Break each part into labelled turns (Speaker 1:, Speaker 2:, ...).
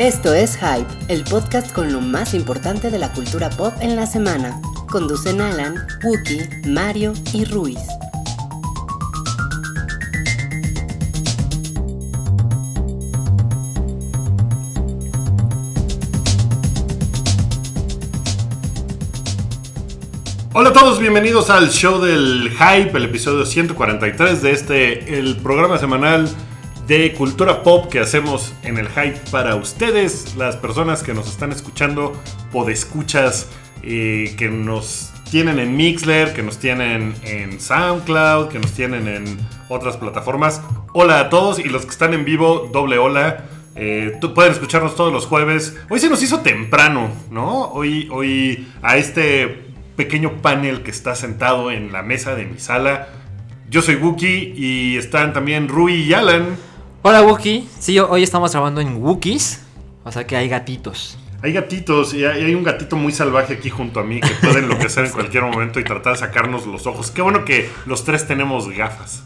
Speaker 1: Esto es Hype, el podcast con lo más importante de la cultura pop en la semana. Conducen Alan, Wookie, Mario y Ruiz.
Speaker 2: Hola a todos, bienvenidos al show del Hype, el episodio 143 de este, el programa semanal de cultura pop que hacemos en el Hype para ustedes, las personas que nos están escuchando, podescuchas, eh, que nos tienen en Mixler, que nos tienen en SoundCloud, que nos tienen en otras plataformas. Hola a todos y los que están en vivo, doble hola. Eh, tú- pueden escucharnos todos los jueves. Hoy se nos hizo temprano, ¿no? Hoy, hoy a este pequeño panel que está sentado en la mesa de mi sala. Yo soy Wookie y están también Rui y Alan.
Speaker 3: Hola Wookie, sí, hoy estamos grabando en Wookies, o sea que hay gatitos.
Speaker 2: Hay gatitos y hay un gatito muy salvaje aquí junto a mí que puede enloquecer en cualquier momento y tratar de sacarnos los ojos. Qué bueno que los tres tenemos gafas.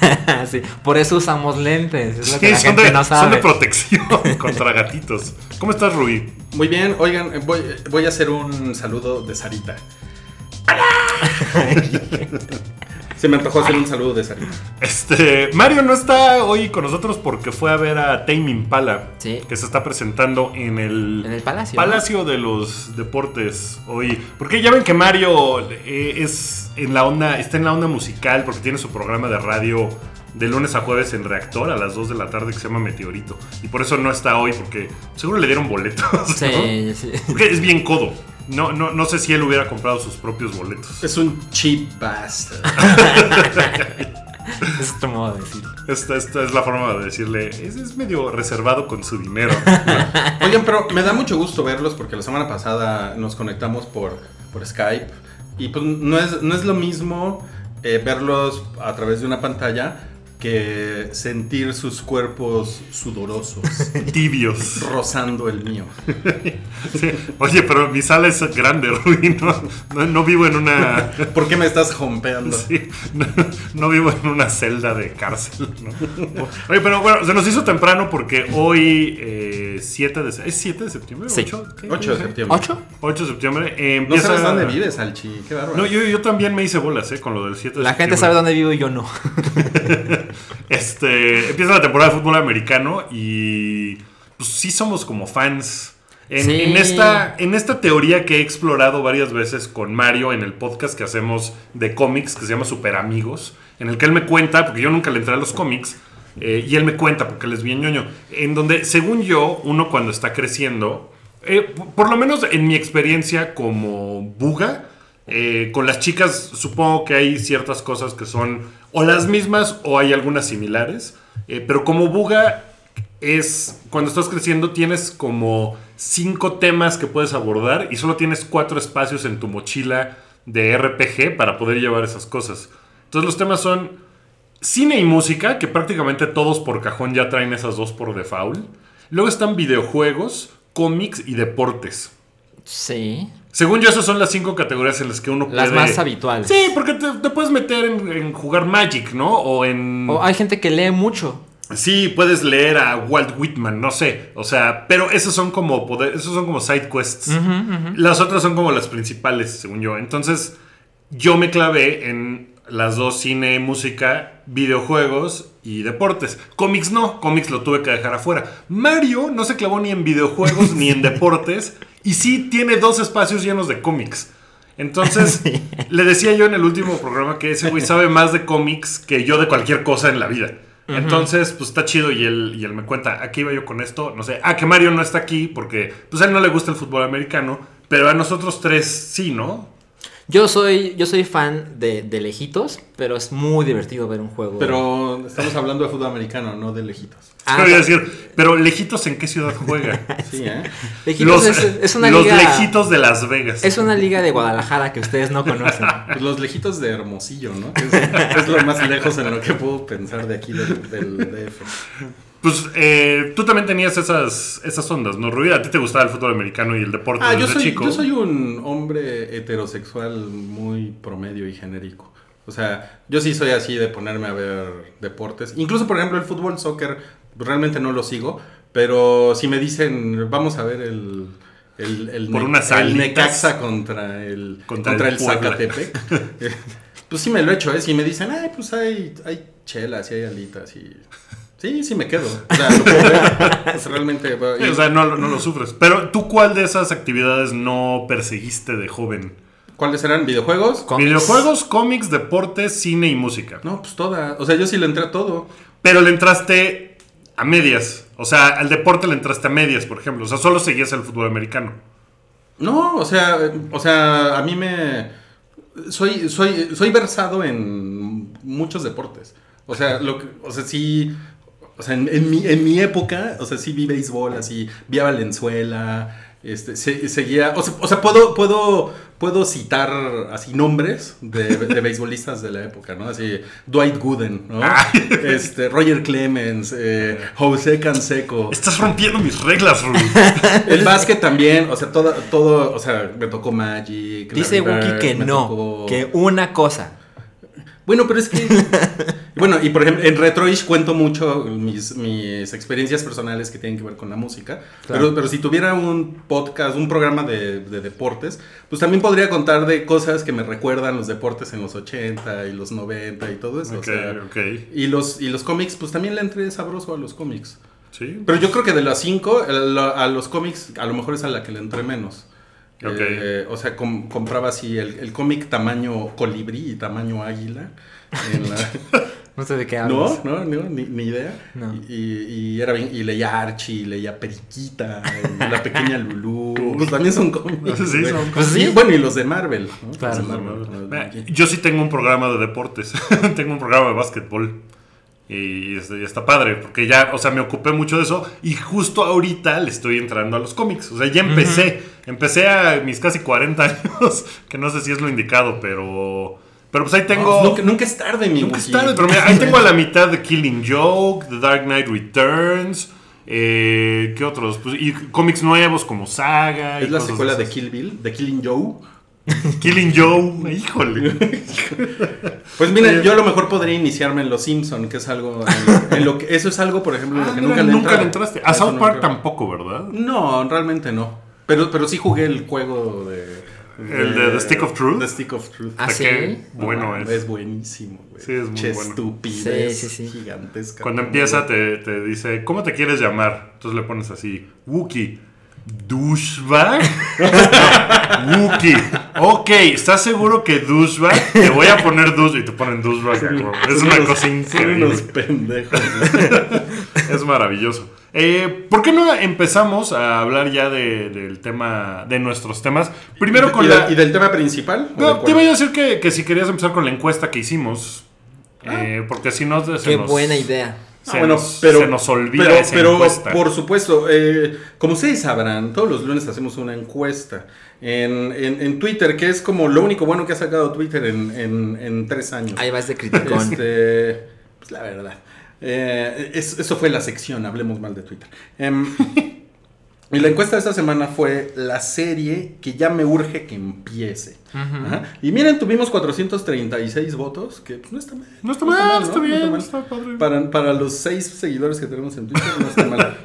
Speaker 3: sí, por eso usamos lentes, es lo que
Speaker 2: Sí,
Speaker 3: la
Speaker 2: son,
Speaker 3: gente
Speaker 2: de,
Speaker 3: no
Speaker 2: son
Speaker 3: sabe.
Speaker 2: de protección contra gatitos. ¿Cómo estás, Rui?
Speaker 4: Muy bien, oigan, eh, voy, voy a hacer un saludo de Sarita. Se me antojó hacer un saludo de Sarita.
Speaker 2: Este, Mario no está hoy con nosotros porque fue a ver a Tame Impala,
Speaker 3: Sí.
Speaker 2: que se está presentando en el,
Speaker 3: En el palacio, ¿no?
Speaker 2: Palacio de los Deportes hoy. Porque ya ven que Mario eh, es en la onda, está en la onda musical porque tiene su programa de radio de lunes a jueves en Reactor a las 2 de la tarde que se llama Meteorito. Y por eso no está hoy porque seguro le dieron boletos. ¿no?
Speaker 3: Sí, sí.
Speaker 2: Porque es bien codo. No, no, no sé si él hubiera comprado sus propios boletos.
Speaker 4: Es un cheap bastard.
Speaker 3: es otro modo de decir.
Speaker 2: Esta, esta es la forma de decirle, es, es medio reservado con su dinero.
Speaker 4: Oigan, pero me da mucho gusto verlos porque la semana pasada nos conectamos por, por Skype y pues no es, no es lo mismo eh, verlos a través de una pantalla que sentir sus cuerpos sudorosos
Speaker 2: Tibios.
Speaker 4: rozando el mío.
Speaker 2: Sí. Oye, pero mi sala es grande, Rui. No, no, no vivo en una...
Speaker 4: ¿Por qué me estás jompeando?
Speaker 2: Sí, no, no vivo en una celda de cárcel. ¿no? Oye, pero bueno, se nos hizo temprano porque hoy, eh, 7 de, ¿es 7 de septiembre?
Speaker 3: Sí.
Speaker 2: ¿Ocho? ¿Qué?
Speaker 4: 8 de septiembre.
Speaker 3: ¿Ocho?
Speaker 2: 8 de septiembre. eh,
Speaker 4: No
Speaker 2: empieza...
Speaker 4: sabes dónde vives, Alchi. Qué bárbaro.
Speaker 2: No, yo, yo también me hice bolas, ¿eh? Con lo del 7 de
Speaker 3: La gente
Speaker 2: septiembre.
Speaker 3: sabe dónde vivo y yo no.
Speaker 2: Este, empieza la temporada de fútbol americano y pues sí somos como fans. En,
Speaker 3: Sí.
Speaker 2: en esta, en esta teoría que he explorado varias veces con Mario en el podcast que hacemos de cómics que se llama Super Amigos, en el que él me cuenta, porque yo nunca le entré a los cómics, eh, y él me cuenta, porque él es bien ñoño, en donde, según yo, uno cuando está creciendo, eh, por lo menos en mi experiencia como buga, eh, con las chicas supongo que hay ciertas cosas que son o las mismas o hay algunas similares, pero como buga es cuando estás creciendo tienes como cinco temas que puedes abordar y solo tienes cuatro espacios en tu mochila de RPG para poder llevar esas cosas. Entonces los temas son cine y música, que prácticamente todos por cajón ya traen esas dos por default. Luego están videojuegos, cómics y deportes.
Speaker 3: Sí.
Speaker 2: Según yo, esas son las cinco categorías en las que uno
Speaker 3: Las
Speaker 2: puede...
Speaker 3: más habituales.
Speaker 2: Sí, porque te, te puedes meter en, en jugar Magic, ¿no? O en...
Speaker 3: O hay gente que lee mucho.
Speaker 2: Sí, puedes leer a Walt Whitman, no sé. O sea, pero esos son como poder, esos son como side quests. Las otras son como las principales, según yo. Entonces, yo me clavé en las dos, cine, música, videojuegos y deportes. Cómics no, cómics lo tuve que dejar afuera. Mario no se clavó ni en videojuegos ni en deportes y sí tiene dos espacios llenos de cómics. Entonces, le decía yo en el último programa que ese güey sabe más de cómics que yo de cualquier cosa en la vida. Entonces, pues está chido y él, y él me cuenta, aquí iba yo con esto, no sé, ah, que Mario no está aquí porque pues a él no le gusta el fútbol americano, pero a nosotros tres sí, ¿no?
Speaker 3: Yo soy, yo soy fan de, de lejitos, pero es muy divertido ver un juego.
Speaker 4: Pero estamos hablando de fútbol americano, no de lejitos.
Speaker 3: Ah,
Speaker 2: decir, pero lejitos en qué ciudad juega?
Speaker 4: Sí, ¿eh?
Speaker 3: lejitos es, es una
Speaker 2: los
Speaker 3: liga.
Speaker 2: lejitos de Las Vegas.
Speaker 3: Es una liga de Guadalajara que ustedes no conocen.
Speaker 4: Pues los lejitos de Hermosillo, ¿no? Es, es lo más lejos en lo que puedo pensar de aquí del, del DF.
Speaker 2: Pues eh, tú también tenías esas, esas ondas, ¿no, Rubí? A ti te gustaba el fútbol americano y el deporte
Speaker 4: Ah,
Speaker 2: desde
Speaker 4: yo soy,
Speaker 2: chico.
Speaker 4: yo soy un hombre heterosexual muy promedio y genérico. O sea, yo sí soy así de ponerme a ver deportes. Incluso, por ejemplo, el fútbol, soccer, realmente no lo sigo. Pero si me dicen, vamos a ver el. El, el,
Speaker 2: Por
Speaker 4: Ne- el. Necaxa contra el,
Speaker 2: Contra
Speaker 4: contra,
Speaker 2: el.
Speaker 4: Zacatepec. eh, pues sí me lo he hecho, ¿eh? Si me dicen, ay, pues hay, hay chelas y hay alitas y... Sí, sí me quedo. O sea, lo puedo ver. Pues realmente...
Speaker 2: O sea, no, no lo sufres. Pero tú, ¿cuál de esas actividades no perseguiste de joven?
Speaker 4: ¿Cuáles eran? ¿Videojuegos?
Speaker 3: Cómics.
Speaker 2: Videojuegos, cómics, deportes, cine y música.
Speaker 4: No, pues toda. O sea, yo sí le entré a todo.
Speaker 2: Pero le entraste a medias. O sea, al deporte le entraste a medias, por ejemplo. O sea, solo seguías el fútbol americano.
Speaker 4: No, o sea, o sea, a mí me soy soy soy versado en muchos deportes. O sea, lo que, o sea, sí o sea, en, en mi, en mi época, o sea, sí vi béisbol, así, vi a Valenzuela, este, se- seguía, o sea, o sea, puedo, puedo, puedo citar así nombres de, de beisbolistas de la época, ¿no? Así, Dwight Gooden, ¿no? Este, Roger Clemens, eh, José Canseco.
Speaker 2: Estás rompiendo mis reglas, Rui.
Speaker 4: El básquet también, o sea, todo, todo, o sea, me tocó Magic.
Speaker 3: Dice Wookie que
Speaker 4: me
Speaker 3: no,
Speaker 4: tocó-
Speaker 3: que una cosa.
Speaker 4: Bueno, pero es que... bueno, y por ejemplo, en Retroish cuento mucho mis, mis experiencias personales que tienen que ver con la música.
Speaker 3: Claro.
Speaker 4: Pero, pero si tuviera un podcast, un programa de, de deportes, pues también podría contar de cosas que me recuerdan los deportes en los 80 y los 90 y todo eso. o
Speaker 2: ok,
Speaker 4: sea,
Speaker 2: ok.
Speaker 4: y, los, y los cómics, pues también le entré sabroso a los cómics.
Speaker 2: Sí.
Speaker 4: Pero yo creo que de las cinco, el- a los cómics, a lo mejor es a la que le entré menos. Eh, o sea, com- compraba así el, el cómic tamaño colibrí y tamaño águila. en la-
Speaker 3: No sé de qué hablas.
Speaker 4: no, no, ni, ni idea.
Speaker 3: No.
Speaker 4: Y, y era bien, y leía Archie, leía Periquita, y la pequeña Lulú. pues también son cómics.
Speaker 2: Sí, son-
Speaker 3: Pues sí.
Speaker 4: bueno, y los de Marvel. ¿no? Los
Speaker 3: Claro.
Speaker 2: Yo sí tengo un programa de deportes. tengo un programa de básquetbol. Y está padre, porque ya, o sea, me ocupé mucho de eso. Y justo ahorita le estoy entrando a los cómics. O sea, ya empecé. Empecé a mis casi 40 años, que no sé si es lo indicado, pero. Pero pues ahí tengo.
Speaker 4: No, nunca, nunca es tarde, mi
Speaker 2: Nunca es tarde, pero mira, ahí tengo a la mitad de Killing Joke, The Dark Knight Returns. Eh, ¿Qué otros? Pues, y cómics nuevos como Saga. y
Speaker 4: Es la
Speaker 2: cosas
Speaker 4: secuela de. Kill Bill, de Killing Joe.
Speaker 2: Killing Joe. Híjole.
Speaker 4: Pues mira, yo a lo mejor podría iniciarme en Los Simpson, que es algo en lo, en lo que eso es algo, por ejemplo, en lo
Speaker 2: Ah,
Speaker 4: que
Speaker 2: mira,
Speaker 4: nunca le
Speaker 2: nunca entraste. A South Park tampoco, ¿verdad?
Speaker 4: No, realmente no. Pero, pero sí jugué el juego de.
Speaker 2: ¿El de The Stick of Truth?
Speaker 4: The Stick of Truth.
Speaker 3: Ah,
Speaker 2: bueno es.
Speaker 4: Es buenísimo, güey.
Speaker 2: Sí, es muy
Speaker 4: Che
Speaker 2: bueno.
Speaker 4: estupidez
Speaker 3: Sí, sí, sí.
Speaker 4: gigantesca.
Speaker 2: Cuando empieza te, te dice, ¿cómo te quieres llamar? Entonces le pones así, Wookie. ¿Douchebag? Wookie. Ok, ¿estás seguro que douchebag? Te voy a poner douchebag. Y te ponen douchebag. Es
Speaker 4: Son
Speaker 2: una
Speaker 4: unos-
Speaker 2: cosa
Speaker 4: Son
Speaker 2: increíble.
Speaker 4: unos pendejos.
Speaker 2: Es maravilloso. Eh, ¿Por qué no empezamos a hablar ya de- del tema, de nuestros temas? Primero con
Speaker 4: ¿Y,
Speaker 2: la...
Speaker 4: y del tema principal? ¿O de
Speaker 2: No, te iba a decir que, que si querías empezar con la encuesta que hicimos. eh, porque si no, se
Speaker 3: Qué
Speaker 2: nos-
Speaker 3: buena idea.
Speaker 2: Se,
Speaker 4: Ah, bueno,
Speaker 2: nos,
Speaker 4: pero,
Speaker 2: se nos olvida
Speaker 4: pero,
Speaker 2: esa
Speaker 4: pero,
Speaker 2: encuesta.
Speaker 4: por supuesto, eh, como ustedes sabrán, todos los lunes hacemos una encuesta en, en- en Twitter, que es como lo único bueno que ha sacado Twitter en, en- en tres años.
Speaker 3: Ahí vas de criticón.
Speaker 4: Este, pues la verdad. Eh, es- eso fue la sección, hablemos mal de Twitter. Em, y la encuesta de esta semana fue la serie que ya me urge que empiece. Ajá. Y miren, tuvimos 436 votos, que pues, no está mal.
Speaker 2: No está mal,
Speaker 4: ¿no?
Speaker 2: está
Speaker 4: No
Speaker 2: bien,
Speaker 4: mal.
Speaker 2: está padre.
Speaker 4: Para, para los seis seguidores que tenemos en Twitter, no está mal.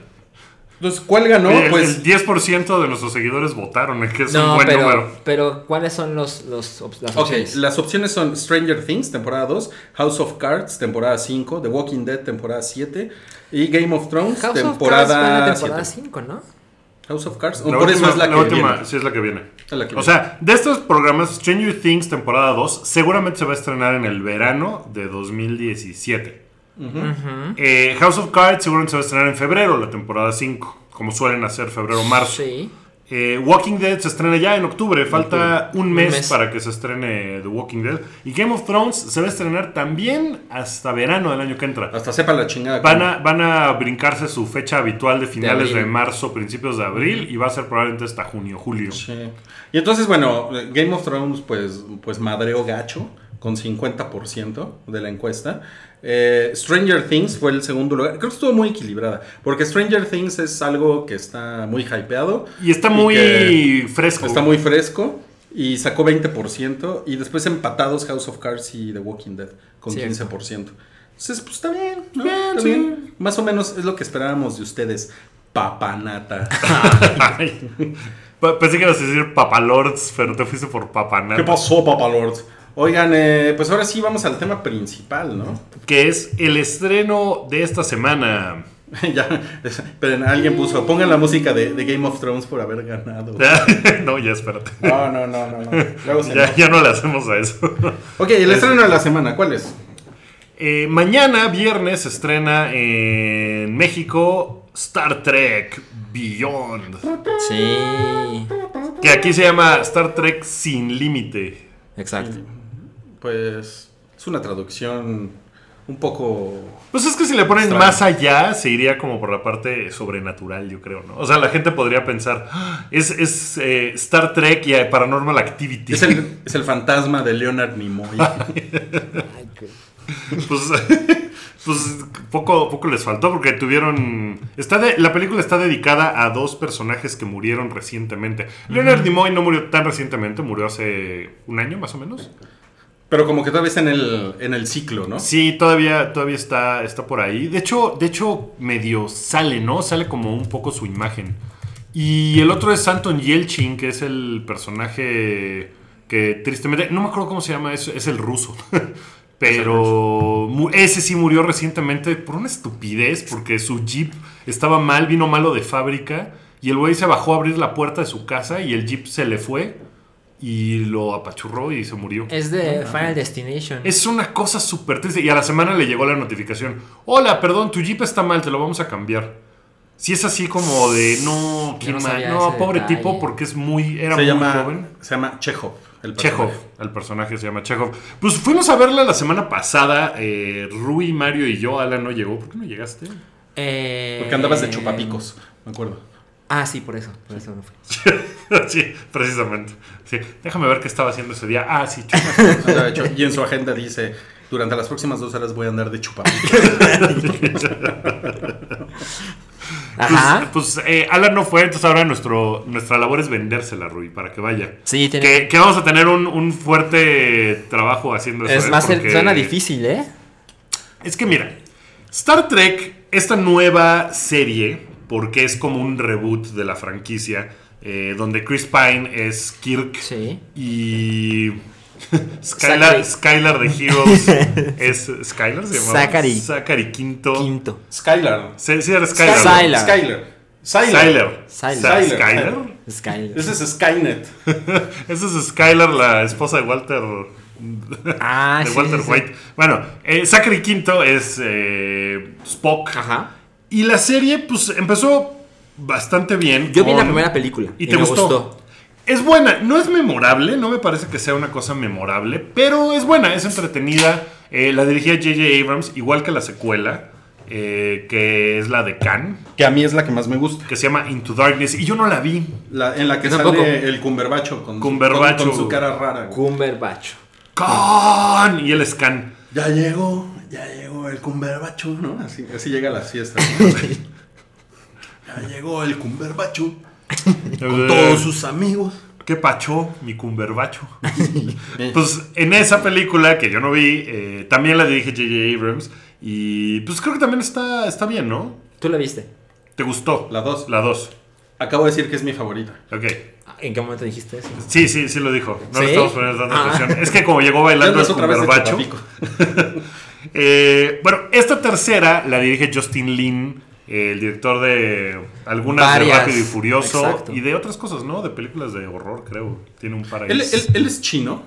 Speaker 4: Entonces, ¿cuál ganó?
Speaker 2: El,
Speaker 4: pues
Speaker 2: el 10% de nuestros seguidores votaron, es que es un
Speaker 3: No,
Speaker 2: buen
Speaker 3: pero,
Speaker 2: número.
Speaker 3: pero ¿cuáles son los, los, las
Speaker 4: Ok,
Speaker 3: opciones?
Speaker 4: las opciones son Stranger Things, temporada 2, House of Cards, temporada 5, The Walking Dead, temporada 7 y Game of Thrones,
Speaker 3: House of Cards
Speaker 4: temporada,
Speaker 3: fue la
Speaker 4: 7.
Speaker 3: temporada 5, ¿no?
Speaker 4: House of Cards,
Speaker 2: La
Speaker 4: por eso
Speaker 2: última-
Speaker 4: es la, que
Speaker 2: última,
Speaker 4: viene.
Speaker 2: sí es la que viene.
Speaker 4: La que
Speaker 2: O
Speaker 4: viene.
Speaker 2: sea, de estos programas, Stranger Things temporada 2 seguramente se va a estrenar en el verano de 2017.
Speaker 3: Ujú.
Speaker 2: Eh, House of Cards seguramente se va a estrenar en febrero, la temporada 5, como suelen hacer febrero-marzo.
Speaker 3: Sí.
Speaker 2: Eh, Walking Dead se estrena ya en octubre, falta un
Speaker 3: Un
Speaker 2: mes,
Speaker 3: mes.
Speaker 2: para que se estrene The Walking Dead. Y Game of Thrones se va a estrenar también hasta verano del año que entra.
Speaker 4: Hasta sepa la chingada.
Speaker 2: Van a, van a brincarse su fecha habitual de finales de, marzo, principios de abril, y va a ser probablemente hasta junio, julio.
Speaker 4: Sí. Y entonces, bueno, Game of Thrones, pues, pues madreó gacho con 50% de la encuesta. Eh, Stranger Things fue el segundo lugar. Creo que estuvo muy equilibrada. Porque Stranger Things es algo que está muy hypeado.
Speaker 2: Y está
Speaker 4: Y
Speaker 2: muy fresco.
Speaker 4: Está muy fresco. Y sacó 20%. Y después empatados House of Cards y The Walking Dead con
Speaker 3: Cierto.
Speaker 4: 15%. Entonces, pues está bien. ¿no?
Speaker 2: Bien,
Speaker 4: Está
Speaker 2: sí.
Speaker 4: bien. Más o menos es lo que esperábamos de ustedes. papanata.
Speaker 2: Pensé que ibas a decir papalords, pero te fuiste por papanata.
Speaker 4: ¿Qué pasó, papalords? Oigan, eh, pues ahora sí vamos al tema principal, ¿no?
Speaker 2: Que es el estreno de esta semana.
Speaker 4: ya, es- pero alguien puso, pongan la música de, de Game of Thrones por haber ganado.
Speaker 2: no, ya espérate.
Speaker 4: No, no, no, no. no. Luego se
Speaker 2: Ya, ya no le hacemos a eso.
Speaker 4: Ok, el estreno de la semana, ¿cuál es?
Speaker 2: Eh, mañana, viernes, se estrena en México Star Trek Beyond.
Speaker 3: Sí.
Speaker 2: Que aquí se llama Star Trek Sin Límite.
Speaker 3: Exacto.
Speaker 4: Pues es una traducción un poco...
Speaker 2: Pues es que si le ponen más allá, se iría como por la parte sobrenatural, yo creo, ¿no? O sea, la gente podría pensar, "Ah, es, es eh, Star Trek y Paranormal Activity.
Speaker 4: Es el, es el fantasma de Leonard Nimoy.
Speaker 2: pues, pues poco, poco les faltó porque tuvieron... Está de- la película está dedicada a dos personajes que murieron recientemente. Leonard Nimoy no murió tan recientemente, murió hace un año más o menos.
Speaker 4: Pero como que todavía está en el, en el ciclo, ¿no?
Speaker 2: Sí, todavía, todavía está, está por ahí. De hecho, de hecho, medio sale, ¿no? Sale como un poco su imagen. Y el otro es Anton Yelchin, que es el personaje que tristemente, no me acuerdo cómo se llama, es, es el ruso. Pero ese sí murió recientemente por una estupidez, porque su jeep estaba mal, vino malo de fábrica, y el güey se bajó a abrir la puerta de su casa y el jeep se le fue y lo apachurró y se murió.
Speaker 3: Es de Final Destination.
Speaker 2: Es una cosa súper triste. Y a la semana le llegó la notificación. Hola, perdón, tu Jeep está mal, te lo vamos a cambiar. Si es así como de, no, qué
Speaker 3: no
Speaker 2: mal. pobre
Speaker 3: detalle.
Speaker 2: tipo, porque es muy, era
Speaker 4: se,
Speaker 2: muy
Speaker 4: llama,
Speaker 2: joven.
Speaker 4: se llama Chekhov. El
Speaker 2: Chekhov,
Speaker 4: personaje.
Speaker 2: el personaje se llama Chekhov. Pues fuimos a verla la semana pasada. Eh, Rui, Mario y yo. Alan no llegó. ¿Por qué no llegaste?
Speaker 3: Eh,
Speaker 4: Porque andabas de chupapicos, me acuerdo.
Speaker 3: Ah, sí, por eso. Por eso no fui.
Speaker 2: sí, precisamente. Sí, déjame ver qué estaba haciendo ese día. Ah, sí, chupas.
Speaker 4: Y en su agenda dice, durante las próximas dos horas voy a andar de chupapicos.
Speaker 3: Ajá.
Speaker 2: Pues, pues, eh, Alan no fue, entonces ahora nuestro, nuestra labor es vendérsela, Rui, para que vaya.
Speaker 3: Sí, tiene.
Speaker 2: Que, que vamos a tener un, un fuerte trabajo haciendo eso.
Speaker 3: es
Speaker 2: ¿eh?
Speaker 3: más,
Speaker 2: Porque-
Speaker 3: suena difícil, ¿eh?
Speaker 2: Es que mira, Star Trek, esta nueva serie, porque es como un reboot de la franquicia, eh, donde Chris Pine es Kirk
Speaker 3: Sí.
Speaker 2: y Skylar, de Heroes es Skylar se llama
Speaker 3: Zachary.
Speaker 2: Zachary Quinto.
Speaker 3: Quinto.
Speaker 4: Skylar.
Speaker 2: Sí, sí era Skylar.
Speaker 3: Skylar.
Speaker 4: Skylar.
Speaker 2: Skylar.
Speaker 3: Skylar.
Speaker 2: Skylar.
Speaker 3: Skyler.
Speaker 4: Ese es Skynet.
Speaker 2: Esa es Skylar, la esposa de Walter.
Speaker 3: Ah,
Speaker 2: de
Speaker 3: sí,
Speaker 2: Walter
Speaker 3: sí, sí.
Speaker 2: White. Bueno, eh, Zachary Quinto es eh, Spock.
Speaker 3: Ajá.
Speaker 2: Y la serie, pues, empezó bastante bien.
Speaker 3: Yo vi la
Speaker 2: con-
Speaker 3: primera película.
Speaker 2: ¿Y
Speaker 3: Y,
Speaker 2: te
Speaker 3: me
Speaker 2: gustó?
Speaker 3: gustó.
Speaker 2: Es buena, no es memorable, no me parece que sea una cosa memorable, pero es buena, es entretenida. Eh, la dirigía J.J. Abrams, igual que la secuela, eh, que es la de Khan,
Speaker 4: Que a mí es la que más me gusta.
Speaker 2: que se llama Into Darkness, y yo no la vi.
Speaker 4: La, en la que sale
Speaker 3: tampoco.
Speaker 4: el cumberbacho con, su- con, con cara rara.
Speaker 3: Cumberbatch.
Speaker 2: Khan, y él es Khan.
Speaker 4: Ya llegó, ya llegó el cumberbacho, ¿no? Así, así llega a las fiestas. ¿no? ya llegó el cumberbacho con todos sus amigos.
Speaker 2: ¿Qué pacho, mi cumberbacho? pues en esa película que yo no vi, eh, también la dirige J.J. Abrams, y pues creo que también está, está bien, ¿no?
Speaker 3: ¿Tú la viste?
Speaker 2: ¿Te gustó?
Speaker 4: La dos.
Speaker 2: La 2.
Speaker 4: Acabo de decir que es mi favorita.
Speaker 2: Ok.
Speaker 3: ¿En qué momento dijiste eso?
Speaker 2: Sí, sí, sí lo dijo. No le
Speaker 3: ¿Sí?
Speaker 2: estamos poniendo tanta
Speaker 3: Ah.
Speaker 2: atención. Es que como llegó bailando el cumberbacho. Eh, bueno, esta tercera la dirige Justin Lin, el director de algunas
Speaker 3: Varias.
Speaker 2: de Rápido y Furioso
Speaker 3: Exacto.
Speaker 2: y de otras cosas, ¿no? De películas de horror, creo. Tiene un par ahí.
Speaker 4: ¿Él, él- él es chino?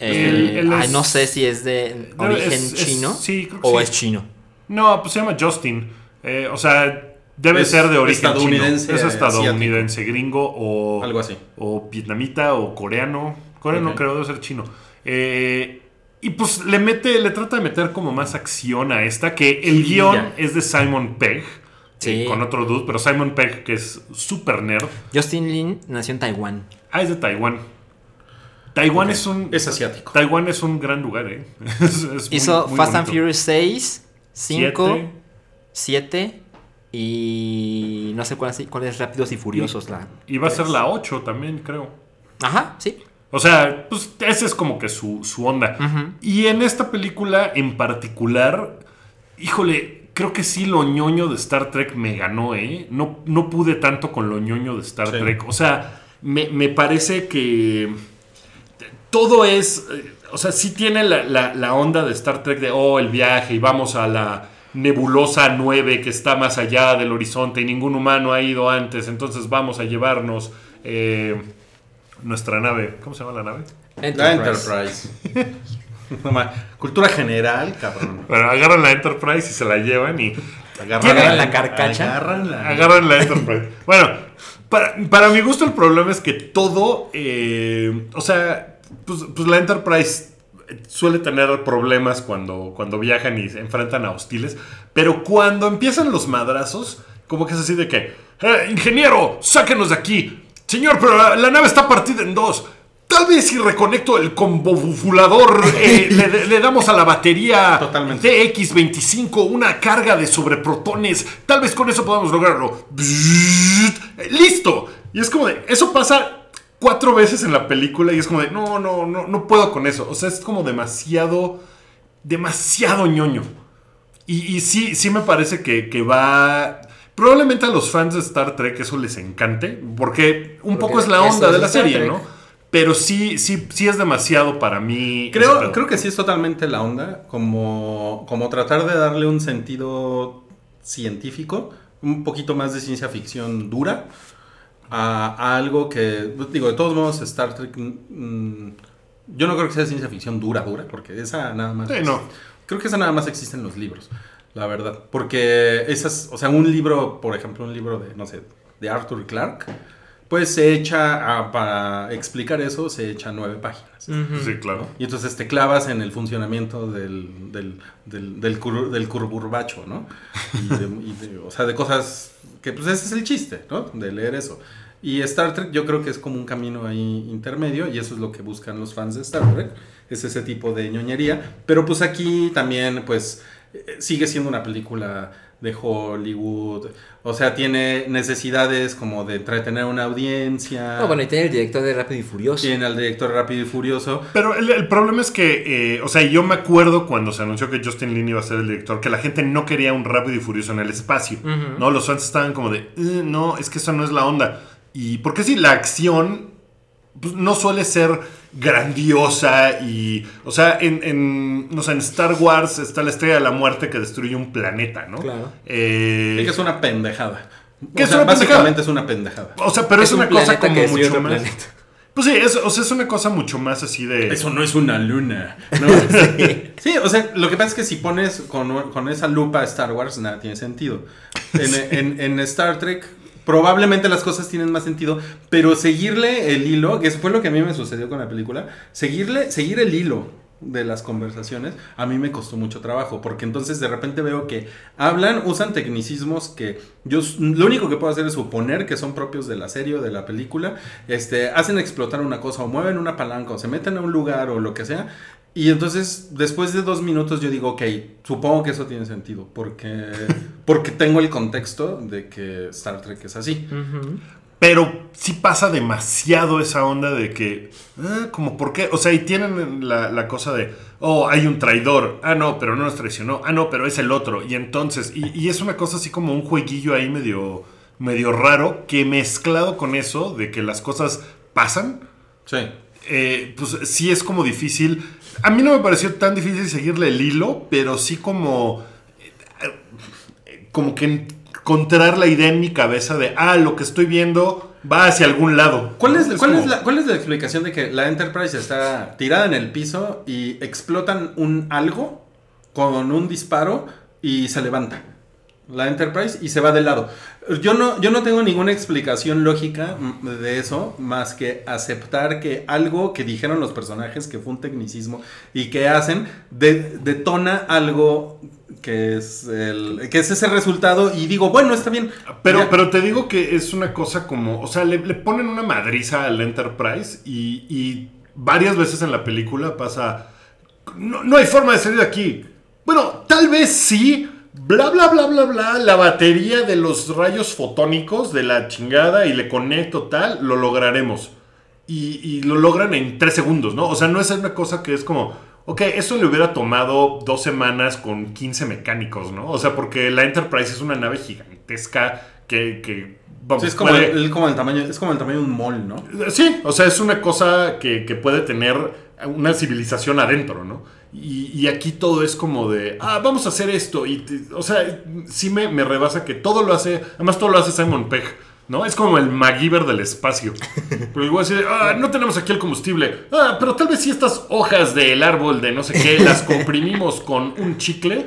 Speaker 3: Eh,
Speaker 2: Él- él
Speaker 3: ay,
Speaker 2: es-
Speaker 3: no sé si es de origen
Speaker 2: es- es-
Speaker 3: chino
Speaker 2: sí, creo que
Speaker 3: o
Speaker 2: sí.
Speaker 3: es chino.
Speaker 2: No, pues se llama Justin. Eh, o sea, debe
Speaker 4: Es
Speaker 2: ser de origen
Speaker 4: estadounidense,
Speaker 2: chino. Es estadounidense, gringo o
Speaker 4: Algo así.
Speaker 2: o vietnamita o coreano. Coreano
Speaker 4: Ok.
Speaker 2: creo debe ser chino. Eh, y pues le mete, le trata de meter como más acción a esta, que el
Speaker 4: Jiribilla.
Speaker 2: guion es de Simon Pegg.
Speaker 3: Sí.
Speaker 2: eh, con otro dude, pero Simon Pegg, que es super nerd.
Speaker 3: Justin Lin nació en Taiwán.
Speaker 2: Ah, es de Taiwán. Taiwán es un.
Speaker 4: Es asiático.
Speaker 2: Taiwán es un gran lugar, ¿eh? Es- es muy-
Speaker 3: Hizo
Speaker 2: muy
Speaker 3: Fast and
Speaker 2: bonito.
Speaker 3: Furious 6, 5,
Speaker 2: Siete.
Speaker 3: 7 y no sé cuál, es- cuál es Rápidos y Furiosos. La...
Speaker 2: Y va a ser la 8 también, creo.
Speaker 3: Ajá, sí.
Speaker 2: O sea, pues esa es como que su, su onda. Y en esta película en particular, híjole, creo que sí lo ñoño de Star Trek me ganó, ¿eh? No, no pude tanto con lo ñoño de Star
Speaker 4: Sí.
Speaker 2: Trek. O sea, me, me parece que todo es, eh, o sea, sí tiene la, la- la onda de Star Trek de, oh, el viaje y vamos a la nebulosa 9 que está más allá del horizonte y ningún humano ha ido antes, entonces vamos a llevarnos eh, nuestra nave. ¿Cómo se llama la nave?
Speaker 4: La Enterprise. No ma- Cultura general, cabrón.
Speaker 2: Bueno, agarran la Enterprise y se la llevan y
Speaker 3: Agarran la carcacha.
Speaker 4: Agarran la.
Speaker 2: agarran la Enterprise. bueno, para, para mi gusto el problema es que todo, eh, o sea, pues, pues la Enterprise suele tener problemas cuando, cuando viajan y se enfrentan a hostiles, pero cuando empiezan los madrazos, como que es así de que, "Eh, ingeniero, sáquenos de aquí. Señor, pero la, la nave está partida en dos. Tal vez si reconecto el combofulador, eh, le, le damos a la batería
Speaker 4: Totalmente.
Speaker 2: TX25 una carga de sobreprotones. Tal vez con eso podamos lograrlo. ¡Listo! Y es como de, eso pasa cuatro veces en la película y es como de, no, no, no, no puedo con eso. O sea, es como demasiado, demasiado ñoño. Y, y sí, sí me parece que, que va... Probablemente a los fans de Star Trek eso les encante, porque un
Speaker 3: Porque
Speaker 2: poco es la onda de la serie. ¿no? Pero sí, sí, sí es demasiado para mí.
Speaker 4: Creo, creo que sí es totalmente la onda, como, como tratar de darle un sentido científico, un poquito más de ciencia ficción dura, a, a algo que, digo, de todos modos, Star Trek, mm, yo no creo que sea ciencia ficción dura, dura, porque esa nada más...
Speaker 2: Sí, no.
Speaker 4: Creo que esa nada más existe en los libros, la verdad. Porque esas, o sea, un libro, por ejemplo, un libro de, no sé, de Arthur Clarke, pues se echa, a- para explicar eso, se echa nueve páginas.
Speaker 2: Sí, claro.
Speaker 4: Y entonces te clavas en el funcionamiento del, del, del, del, cur- del curburbacho, ¿no? Y de, y de- o sea, de cosas que pues ese es el chiste, ¿no? De leer eso. Y Star Trek yo creo que es como un camino ahí intermedio y eso es lo que buscan los fans de Star Trek, es ese tipo de ñoñería. Pero pues aquí también pues sigue siendo una película de Hollywood, o sea, tiene necesidades como de entretener a una audiencia.
Speaker 3: No, bueno, y tiene el director de Rápido y Furioso.
Speaker 4: Tiene al director Rápido y Furioso.
Speaker 2: Pero el, el problema es que, eh, o sea, yo me acuerdo cuando se anunció que Justin Lin iba a ser el director, que la gente no quería un rápido y furioso en el espacio. ¿no? Los fans estaban como de, "Eh, no, es que eso no es la onda. Y porque sí, la acción pues, no suele ser grandiosa y, o sea, en, en, no sé, en Star Wars está la estrella de la muerte que destruye un planeta, ¿no?
Speaker 3: Claro.
Speaker 2: Eh,
Speaker 4: es una pendejada.
Speaker 2: ¿Qué
Speaker 4: O
Speaker 2: es
Speaker 4: sea,
Speaker 2: una
Speaker 4: básicamente es una pendejada.
Speaker 2: o sea, pero es,
Speaker 3: un
Speaker 2: una cosa como
Speaker 3: que
Speaker 2: mucho más...
Speaker 3: planeta.
Speaker 2: Pues sí, es, o sea, es una cosa mucho más así de...
Speaker 4: Eso no es una luna. ¿no? sí. o sea, lo que pasa es que si pones con, con esa lupa Star Wars, nada tiene sentido. En, en- en Star Trek, probablemente las cosas tienen más sentido, pero seguirle el hilo, que fue lo que a mí me sucedió con la película, seguirle, seguir el hilo de las conversaciones, a mí me costó mucho trabajo, porque entonces de repente veo que hablan, usan tecnicismos que yo lo único que puedo hacer es suponer que son propios de la serie o de la película, este, hacen explotar una cosa o mueven una palanca o se meten a un lugar o lo que sea, y entonces después de dos minutos yo digo, ok, supongo que eso tiene sentido, porque, porque tengo el contexto de que Star Trek es así.
Speaker 3: Ujú.
Speaker 2: Pero sí pasa demasiado esa onda de que, ah, como por qué, o sea, y tienen la, la cosa de, oh, hay un traidor, ah, no, pero no nos traicionó, ah, no, pero es el otro, y entonces, y, y es una cosa así como un jueguillo ahí medio, medio raro, que mezclado con eso de que las cosas pasan,
Speaker 4: Sí.
Speaker 2: Eh, pues sí es como difícil. A mí no me pareció tan difícil seguirle el hilo, pero sí como. eh, Como que encontrar la idea en mi cabeza de, ah, lo que estoy viendo va hacia algún lado.
Speaker 4: ¿Cuál es,
Speaker 2: Es
Speaker 4: cuál,
Speaker 2: como-
Speaker 4: es la, ¿Cuál es la explicación de que la Enterprise está tirada en el piso y explotan un algo con un disparo y se levanta? La Enterprise y se va de lado. Yo no, yo no tengo ninguna explicación lógica mm, de eso más que aceptar que algo que dijeron los personajes, que fue un tecnicismo y que hacen, de- detona algo que es, el, que es ese resultado y digo, bueno, está bien.
Speaker 2: Pero,
Speaker 4: Ya.
Speaker 2: pero te digo que es una cosa como, o sea, le, le ponen una madriza al Enterprise y, y varias veces en la película pasa, no, no hay forma de salir de aquí. Bueno, tal vez sí, bla, bla, bla, bla, bla, la batería de los rayos fotónicos de la chingada y le conecto tal, lo lograremos. Y, y lo logran en tres segundos, ¿no? O sea, no es una cosa que es como, ok, eso le hubiera tomado dos semanas con 15 mecánicos, ¿no? O sea, porque la Enterprise es una nave gigantesca que, que vamos,
Speaker 4: Sí, es como,
Speaker 2: puede-
Speaker 4: el, el- como el tamaño, es como el tamaño de un mall, ¿no?
Speaker 2: Sí, o sea, es una cosa que, que puede tener una civilización adentro, ¿no? Y, y aquí todo es como de, ah, vamos a hacer esto. Y, te- o sea, sí me, me rebasa que todo lo hace, además todo lo hace Simon Pegg, ¿no? Es como el MacGyver del espacio. Pero igual así, de, ah, no tenemos aquí el combustible. Ah, pero tal vez si estas hojas del árbol de no sé qué las comprimimos con un chicle,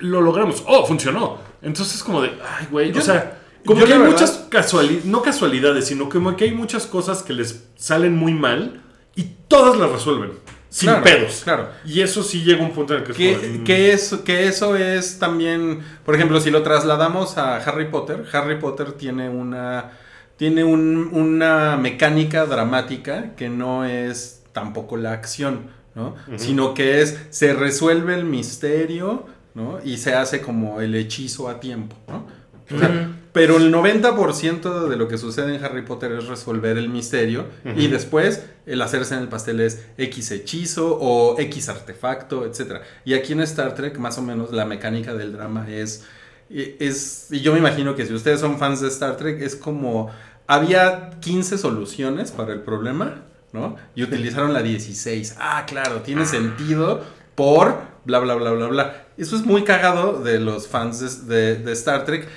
Speaker 2: lo logramos. Oh, funcionó. Entonces es como de, ay, güey, o sea... Como que hay
Speaker 4: verdad-
Speaker 2: muchas casualidades, no casualidades, sino como que hay muchas cosas que les salen muy mal y todas las resuelven. Sin
Speaker 4: Claro,
Speaker 2: pedos.
Speaker 4: claro.
Speaker 2: Y eso sí llega a un punto en el que es como de,
Speaker 4: Que,
Speaker 2: mm,
Speaker 4: que eso, que eso es también, por ejemplo, si lo trasladamos a Harry Potter, Harry Potter tiene una, tiene un- una mecánica dramática que no es tampoco la acción, ¿no? Sino que es, se resuelve el misterio, ¿no? Y se hace como el hechizo a tiempo, ¿no? O sea,
Speaker 3: Ujú.
Speaker 4: Pero el 90% de lo que sucede en Harry Potter es resolver el misterio y después el hacerse en el pastel es X hechizo o X artefacto, etc. Y aquí en Star Trek más o menos la mecánica del drama es... es y yo me imagino que si ustedes son fans de Star Trek es como... Había 15 soluciones para el problema, ¿no? Y utilizaron la 16. Ah, claro, tiene sentido por bla, bla, bla, bla, bla. Eso es muy cagado de los fans de, de- de Star Trek.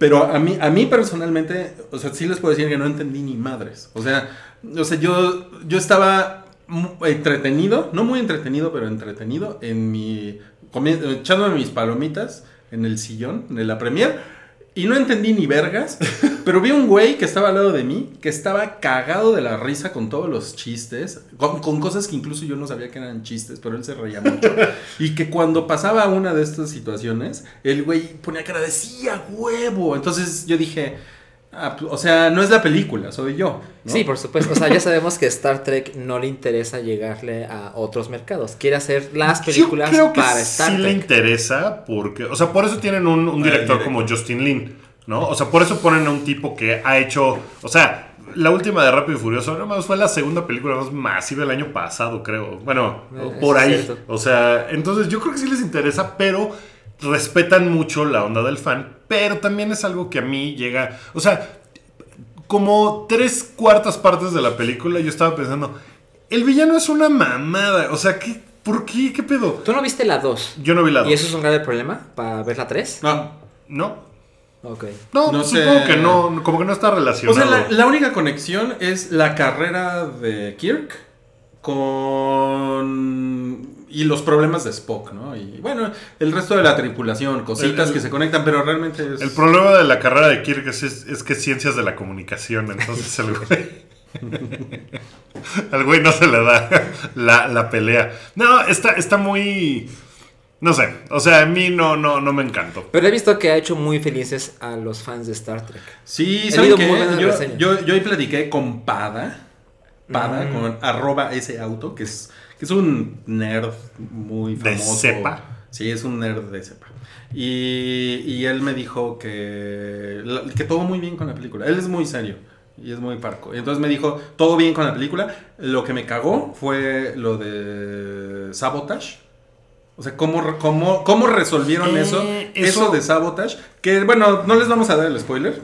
Speaker 4: Pero a mí, a mí personalmente, o sea, sí les puedo decir que no entendí ni madres. O sea, o sea yo, yo estaba entretenido, no muy entretenido, pero entretenido en mi... echándome mis palomitas en el sillón de la premier. Y no entendí ni vergas, pero vi un güey que estaba al lado de mí, que estaba cagado de la risa con todos los chistes, con, con cosas que incluso yo no sabía que eran chistes, pero él se reía mucho. Y que cuando pasaba una de estas situaciones, el güey ponía cara de sí, a huevo. Entonces yo dije, ah, pues, o sea, no es la película, soy yo. ¿no?
Speaker 3: Sí, por supuesto. O sea, ya sabemos que Star Trek no le interesa llegarle a otros mercados. Quiere hacer las películas
Speaker 2: Yo creo que
Speaker 3: para Star
Speaker 2: sí le
Speaker 3: Trek.
Speaker 2: interesa porque, o sea, por eso tienen un, un director como Justin Lin, ¿no? O sea, por eso ponen a un tipo que ha hecho, o sea, la última de Rápido y Furioso, no más fue la segunda película más masiva del año pasado, creo. Bueno,
Speaker 3: Eh,
Speaker 2: por ahí.
Speaker 3: cierto.
Speaker 2: O sea, entonces yo creo que sí les interesa, pero respetan mucho la onda del fan, pero también es algo que a mí llega, o sea, como tres cuartas partes de la película yo estaba pensando, el villano es una mamada, o sea, ¿qué, ¿por qué? ¿Qué pedo?
Speaker 3: Tú no viste la 2.
Speaker 2: Yo no vi la
Speaker 3: ¿Y eso es un grave problema para ver la 3?
Speaker 4: No.
Speaker 2: No.
Speaker 3: Ok.
Speaker 2: No,
Speaker 4: No
Speaker 2: supongo
Speaker 4: sé.
Speaker 2: que no, como que no está
Speaker 4: O
Speaker 2: relacionado.
Speaker 4: sea, la, la única conexión es la carrera de Kirk con... Y los problemas de Spock, ¿no? Y bueno, el resto de la tripulación, cositas
Speaker 2: El- el-
Speaker 4: que se conectan, pero realmente es...
Speaker 2: El problema de la carrera de Kirk es, es, es que es ciencias de la comunicación, entonces el güey... Al güey no se le da la, la pelea. No, está, está muy... No sé, o sea, a mí no, no, no me encantó.
Speaker 3: Pero he visto que ha hecho muy felices a los fans de Star Trek.
Speaker 4: Sí,
Speaker 3: He
Speaker 4: ¿saben qué? Yo, yo, yo ahí platiqué con Pada, Pada,
Speaker 3: Mm.
Speaker 4: con arroba ese auto, que es, es un nerd muy
Speaker 2: ¿De
Speaker 4: famoso.
Speaker 2: cepa?
Speaker 4: Sí, es un nerd de cepa. Y, y él me dijo que, que todo muy bien con la película. Él es muy serio y es muy parco. Y entonces me dijo, todo bien con la película. Lo que me cagó fue lo de Sabotage. O sea, ¿cómo, cómo, cómo resolvieron
Speaker 2: Eh,
Speaker 4: eso?
Speaker 2: eso-
Speaker 4: Eso de Sabotage. Que bueno, no les vamos a dar el spoiler.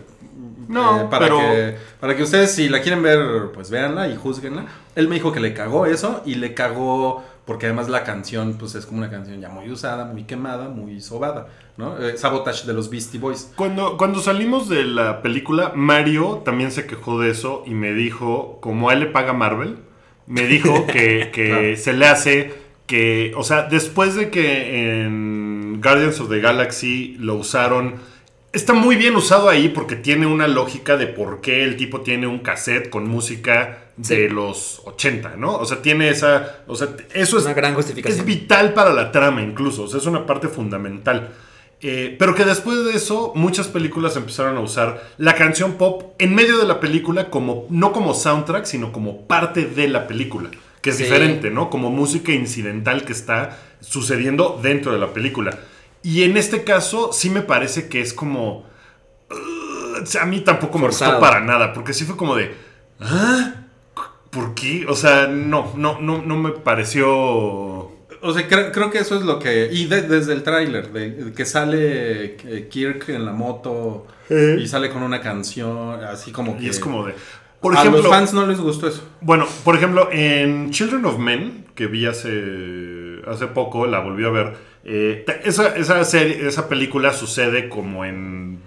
Speaker 2: No,
Speaker 4: Eh, para,
Speaker 2: pero-
Speaker 4: que, para que ustedes, si la quieren ver, pues véanla y juzguenla. Él me dijo que le cagó eso y le cagó porque además la canción, pues es como una canción ya muy usada, muy quemada, muy sobada, ¿no? Eh, Sabotage de los Beastie Boys.
Speaker 2: Cuando, cuando salimos de la película, Mario también se quejó de eso y me dijo, como a él le paga Marvel, me dijo que, que
Speaker 4: Claro.
Speaker 2: se le hace que, o sea, después de que en Guardians of the Galaxy lo usaron, está muy bien usado ahí porque tiene una lógica de por qué el tipo tiene un cassette con música de
Speaker 3: Sí.
Speaker 2: los 80, ¿no? O sea, tiene esa, o sea, eso es
Speaker 3: Una gran justificación.
Speaker 2: es vital para la trama incluso, o sea, es una parte fundamental. Eh, pero que después de eso, muchas películas empezaron a usar la canción pop en medio de la película, como, no como soundtrack, sino como parte de la película, que es
Speaker 3: Sí.
Speaker 2: diferente, ¿no? Como música incidental que está sucediendo dentro de la película. Y en este caso, sí me parece que es como... uh, a mí tampoco me gustó para nada, porque sí fue como de... ¿Ah? ¿Por qué? O sea, no, no, no, no me pareció...
Speaker 4: O sea, cre- creo que eso es lo que... Y de- desde el tráiler, de, que sale eh, Kirk en la moto y sale con una canción, así como que...
Speaker 2: Y es como de. Por
Speaker 4: a
Speaker 2: ejemplo,
Speaker 4: los fans no les gustó eso.
Speaker 2: Bueno, por ejemplo, en Children of Men, que vi hace, hace poco, la volví a ver, eh, esa, esa, serie, esa película sucede como en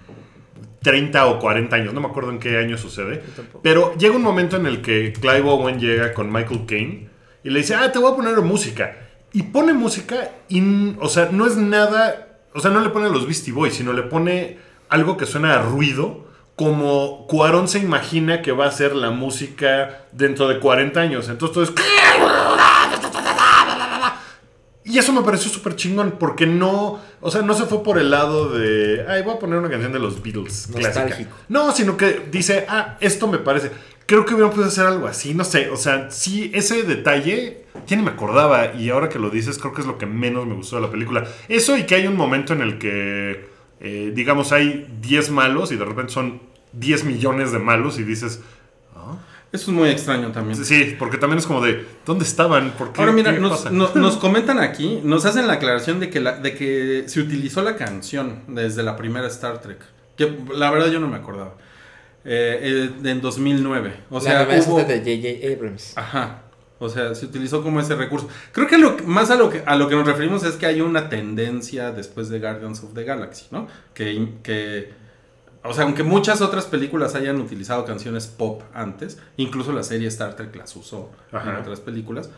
Speaker 2: 30 o 40 años, no me acuerdo en qué año sucede, pero llega un momento en el que Clive Owen llega con Michael Caine y le dice, ah, te voy a poner música. Y pone música y, o sea, no es nada, o sea, no le pone los Beastie Boys, sino le pone algo que suena a ruido, como Cuarón se imagina que va a ser la música dentro de 40 años. Entonces todo es... Y eso me pareció súper chingón, porque no, o sea, no se fue por el lado de, ay, voy a poner una canción de los Beatles. clásica". No, sino que dice, ah, esto me parece. Creo que hubieran podido hacer algo así, no sé, o sea, sí, ese detalle, ya ni me acordaba, y ahora que lo dices, creo que es lo que menos me gustó de la película. Eso y que hay un momento en el que, eh, digamos, hay 10 malos y de repente son 10 millones de malos y dices,
Speaker 4: Eso es muy extraño también.
Speaker 2: sí, porque también es como de, ¿dónde estaban? ¿Por qué?
Speaker 4: Ahora mira,
Speaker 2: ¿Qué
Speaker 4: nos,
Speaker 2: pasa?
Speaker 4: no- nos comentan aquí, nos hacen la aclaración de que, la- de que se utilizó la canción desde la primera Star Trek. Que la verdad yo no me acordaba. Eh, eh, en 2009. O sea,
Speaker 3: la
Speaker 4: hubo-
Speaker 3: de J.J. Abrams.
Speaker 4: Ajá. O sea, se utilizó como ese recurso. Creo que lo más a lo que, a lo que nos referimos es que hay una tendencia después de Guardians of the Galaxy, ¿no? Que, que o sea, aunque muchas otras películas hayan utilizado canciones pop antes, incluso la serie Star Trek las usó
Speaker 2: Ajá.
Speaker 4: en otras películas.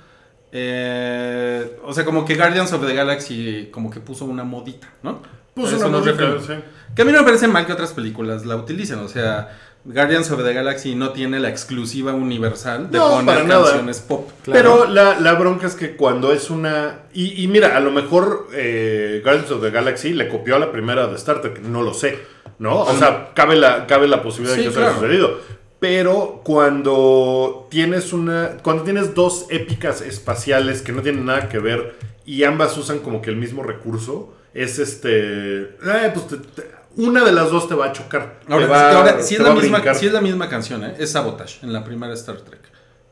Speaker 4: eh, o sea, como que Guardians of the Galaxy como que puso una modita, ¿no?
Speaker 2: Puso una sí.
Speaker 4: Que a mí no me parece mal que otras películas la utilicen, o sea, Guardians of the Galaxy no tiene la exclusiva universal de
Speaker 2: No,
Speaker 4: poner
Speaker 2: para nada.
Speaker 4: canciones pop.
Speaker 2: Pero la, la bronca es que cuando es una. Y, y mira, a lo mejor eh, Guardians of the Galaxy le copió a la primera de Star Trek, no lo sé. ¿No? O sea, cabe la, cabe la posibilidad
Speaker 4: Sí,
Speaker 2: de que eso haya sucedido. Pero cuando tienes una. Cuando tienes dos épicas espaciales que no tienen nada que ver y ambas usan como que el mismo recurso, es este. eh, pues te- te- una de las dos te va a chocar.
Speaker 4: Ahora,
Speaker 2: va-
Speaker 4: ahora, si, es la misma, si es la misma canción, ¿eh? es Sabotage en la primera Star Trek.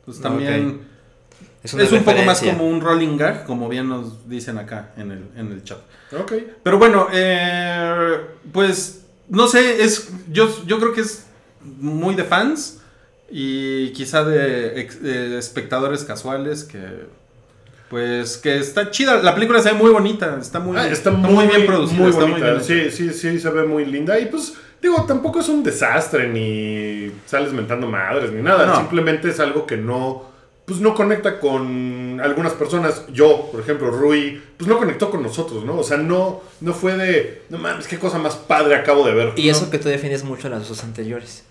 Speaker 4: Entonces también
Speaker 3: Es,
Speaker 4: un poco más como un rolling gag, como bien nos dicen acá en el, en el chat.
Speaker 2: Ok.
Speaker 4: Pero bueno, eh, pues no sé, es yo, yo creo que es muy de fans y quizá de, ex- de espectadores casuales que pues que está chida. La película se ve muy bonita, está muy,
Speaker 2: Ah, está muy,
Speaker 4: bien producida.
Speaker 2: Muy
Speaker 4: está muy
Speaker 2: bonita.
Speaker 4: bien
Speaker 2: sí, sí, sí, se ve muy linda. Y pues, digo, tampoco es un desastre, ni sales mentando madres, ni nada.
Speaker 4: No.
Speaker 2: Simplemente es algo que no, pues no conecta con algunas personas. Yo, por ejemplo, Rui, pues no conectó con nosotros, ¿no? O sea, no, no fue de, no mames, qué cosa más padre acabo de ver.
Speaker 3: Y
Speaker 2: ¿no?
Speaker 3: eso que tú defines mucho las dos anteriores.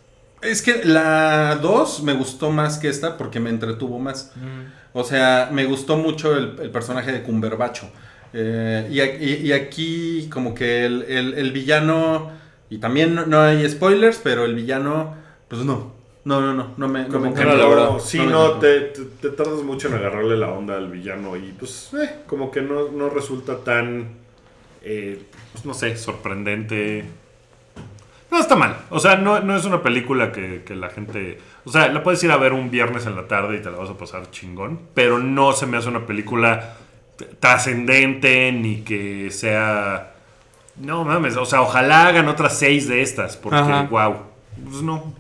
Speaker 4: Es que la 2 me gustó más que esta porque me entretuvo más. O sea, me gustó mucho el, el personaje de Cumberbacho. Eh, y, a- y- y aquí como que el, el- el villano, y también no, no hay spoilers, pero el villano, pues no. No, no, no, no me, no me
Speaker 2: Como
Speaker 4: encantó,
Speaker 2: no,
Speaker 4: la verdad.
Speaker 2: sí,
Speaker 4: me
Speaker 2: no, te- te tardas mucho en agarrarle la onda al villano y pues, eh, como que no, no resulta tan, eh, pues, no sé, sorprendente. No está mal, o sea, no, no es una película que, que la gente, o sea, la puedes ir a ver un viernes en la tarde y te la vas a pasar chingón, pero no se me hace una película trascendente ni que sea... No mames, o sea, ojalá hagan otras seis de estas, porque,
Speaker 3: Ajá.
Speaker 2: wow, pues no,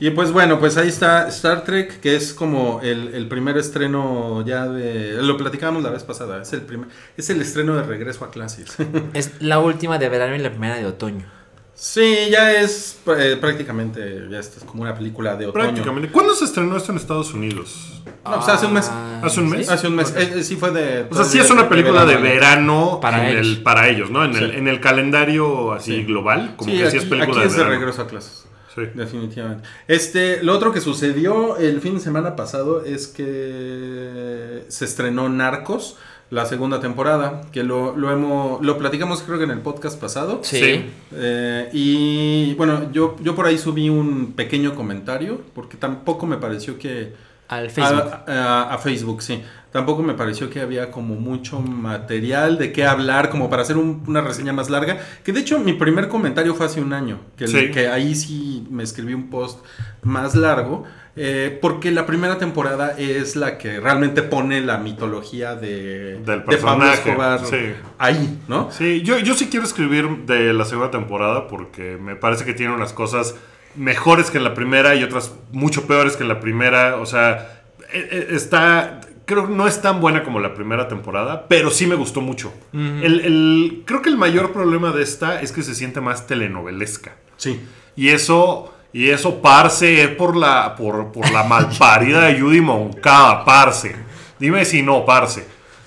Speaker 4: Y pues bueno, pues ahí está Star Trek, que es como el, el primer estreno ya de... Lo platicábamos la vez pasada, es el, primer, es el estreno de regreso a clases.
Speaker 3: Es la última de verano y la primera de otoño.
Speaker 4: Sí, ya es eh, prácticamente, ya esta es como una película de otoño.
Speaker 2: prácticamente. ¿Cuándo se estrenó esto en Estados Unidos?
Speaker 4: No, pues hace un mes.
Speaker 3: Ah,
Speaker 2: ¿Hace un mes?
Speaker 4: Hace un mes. Eh, sí fue de...
Speaker 2: O sea, sí es una película de verano
Speaker 3: Para
Speaker 2: en
Speaker 3: ellos.
Speaker 2: el- para ellos, ¿no? En, el,
Speaker 4: Sí.
Speaker 2: en el calendario así
Speaker 4: Sí.
Speaker 2: global, como
Speaker 4: Sí,
Speaker 2: que sí es película
Speaker 4: aquí
Speaker 2: de
Speaker 4: es de
Speaker 2: verano.
Speaker 4: regreso a clases.
Speaker 2: Sí.
Speaker 4: Definitivamente. Este, lo otro que sucedió el fin de semana pasado es que se estrenó Narcos, la segunda temporada, que lo, lo hemos, lo platicamos creo que en el podcast pasado.
Speaker 3: Sí.
Speaker 2: Sí.
Speaker 4: Eh, y bueno, yo, yo por ahí subí un pequeño comentario, porque tampoco me pareció que...
Speaker 3: Al Facebook.
Speaker 4: A, a- a Facebook, sí. Tampoco me pareció que había como mucho material de qué hablar, como para hacer un- una reseña más larga. Que de hecho mi primer comentario fue hace un año, que,
Speaker 2: Sí.
Speaker 4: que ahí sí me escribí un post más largo. Eh, porque la primera temporada es la que realmente pone la mitología de,
Speaker 2: Del
Speaker 4: de Pablo
Speaker 2: personaje,
Speaker 4: Escobar
Speaker 2: sí.
Speaker 4: ahí, ¿no?
Speaker 2: Sí, yo, yo sí quiero escribir de la segunda temporada porque me parece que tiene unas cosas mejores que en la primera y otras mucho peores que en la primera. O sea, e- e- está. Creo que no es tan buena como la primera temporada, pero sí me gustó mucho. el, el- creo que el mayor problema de esta es que se siente más telenovelesca.
Speaker 4: Sí.
Speaker 2: Y eso, y eso, parce, es por la, por, por la malparida de Judy Moncada, parce. Dime si no, parce.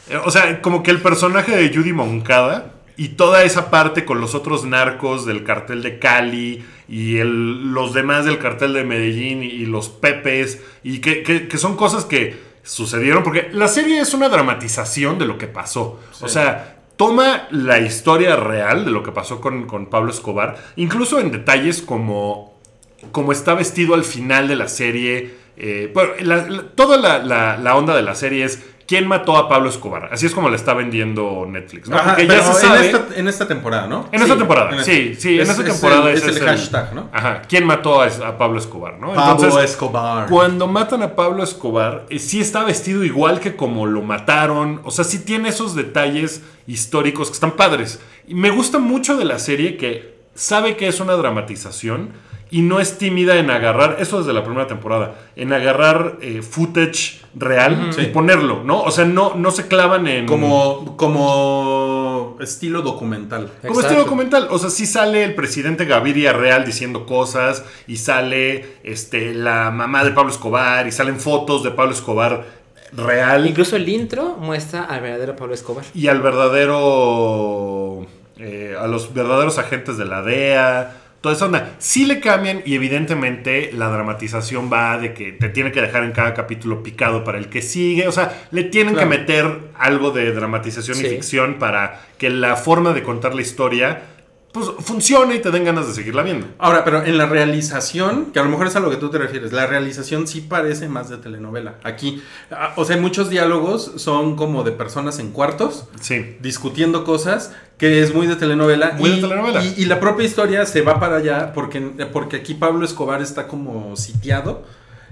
Speaker 2: Eh, O sea, como que el personaje de Judy Moncada y toda esa parte con los otros narcos del cartel de Cali y el- los demás del cartel de Medellín y, los Pepes, y que, que- que son cosas que sucedieron, porque la serie es una dramatización de lo que pasó. O sea, toma la historia real de lo que pasó con, con Pablo Escobar, incluso en detalles como, como está vestido al final de la serie. eh, bueno, la- la- toda la, onda de la serie es quién mató a Pablo Escobar. Así es como la está vendiendo Netflix. ¿no?
Speaker 4: Ajá,
Speaker 2: Porque
Speaker 4: pero
Speaker 2: ya se
Speaker 4: en,
Speaker 2: sabe.
Speaker 4: esta, en esta temporada, ¿no?
Speaker 2: En esta temporada,
Speaker 4: en
Speaker 2: sí, sí, en
Speaker 4: Es-
Speaker 2: esta
Speaker 4: es
Speaker 2: temporada
Speaker 4: el-
Speaker 2: ese
Speaker 4: es el hashtag, ¿no?
Speaker 2: Ajá, ¿quién mató a, a Pablo Escobar, no?
Speaker 4: Pablo
Speaker 2: Entonces,
Speaker 4: Escobar.
Speaker 2: cuando matan a Pablo Escobar, eh, sí está vestido igual que como lo mataron. O sea, sí tiene esos detalles históricos que están padres. Y me gusta mucho de la serie que sabe que es una dramatización y no es tímida en agarrar, eso desde la primera temporada, en agarrar eh, footage real y ponerlo, ¿no? O sea, no, no se clavan en...
Speaker 4: Como, como estilo documental.
Speaker 2: Como este documental, o sea, sí sale el presidente Gaviria Real diciendo cosas y sale este, la mamá de Pablo Escobar y salen fotos de Pablo Escobar real
Speaker 3: Incluso el intro muestra al verdadero Pablo Escobar.
Speaker 2: y al verdadero, eh, a los verdaderos agentes de la DEA, toda esa onda. Sí le cambian y evidentemente la dramatización va de que te tiene que dejar en cada capítulo picado para el que sigue, o sea, le tienen
Speaker 4: Claro.
Speaker 2: que meter algo de dramatización y ficción para que la forma de contar la historia pues funcione y te den ganas de seguirla viendo.
Speaker 4: Ahora, pero en la realización, que a lo mejor es a lo que tú te refieres, la realización sí parece más de telenovela. Aquí, ah, o sea, muchos diálogos son como de personas en cuartos
Speaker 2: Sí.
Speaker 4: discutiendo cosas que es muy de telenovela.
Speaker 2: Muy de
Speaker 4: y,
Speaker 2: telenovela.
Speaker 4: Y, y la propia historia se va para allá porque, porque aquí Pablo Escobar está como sitiado.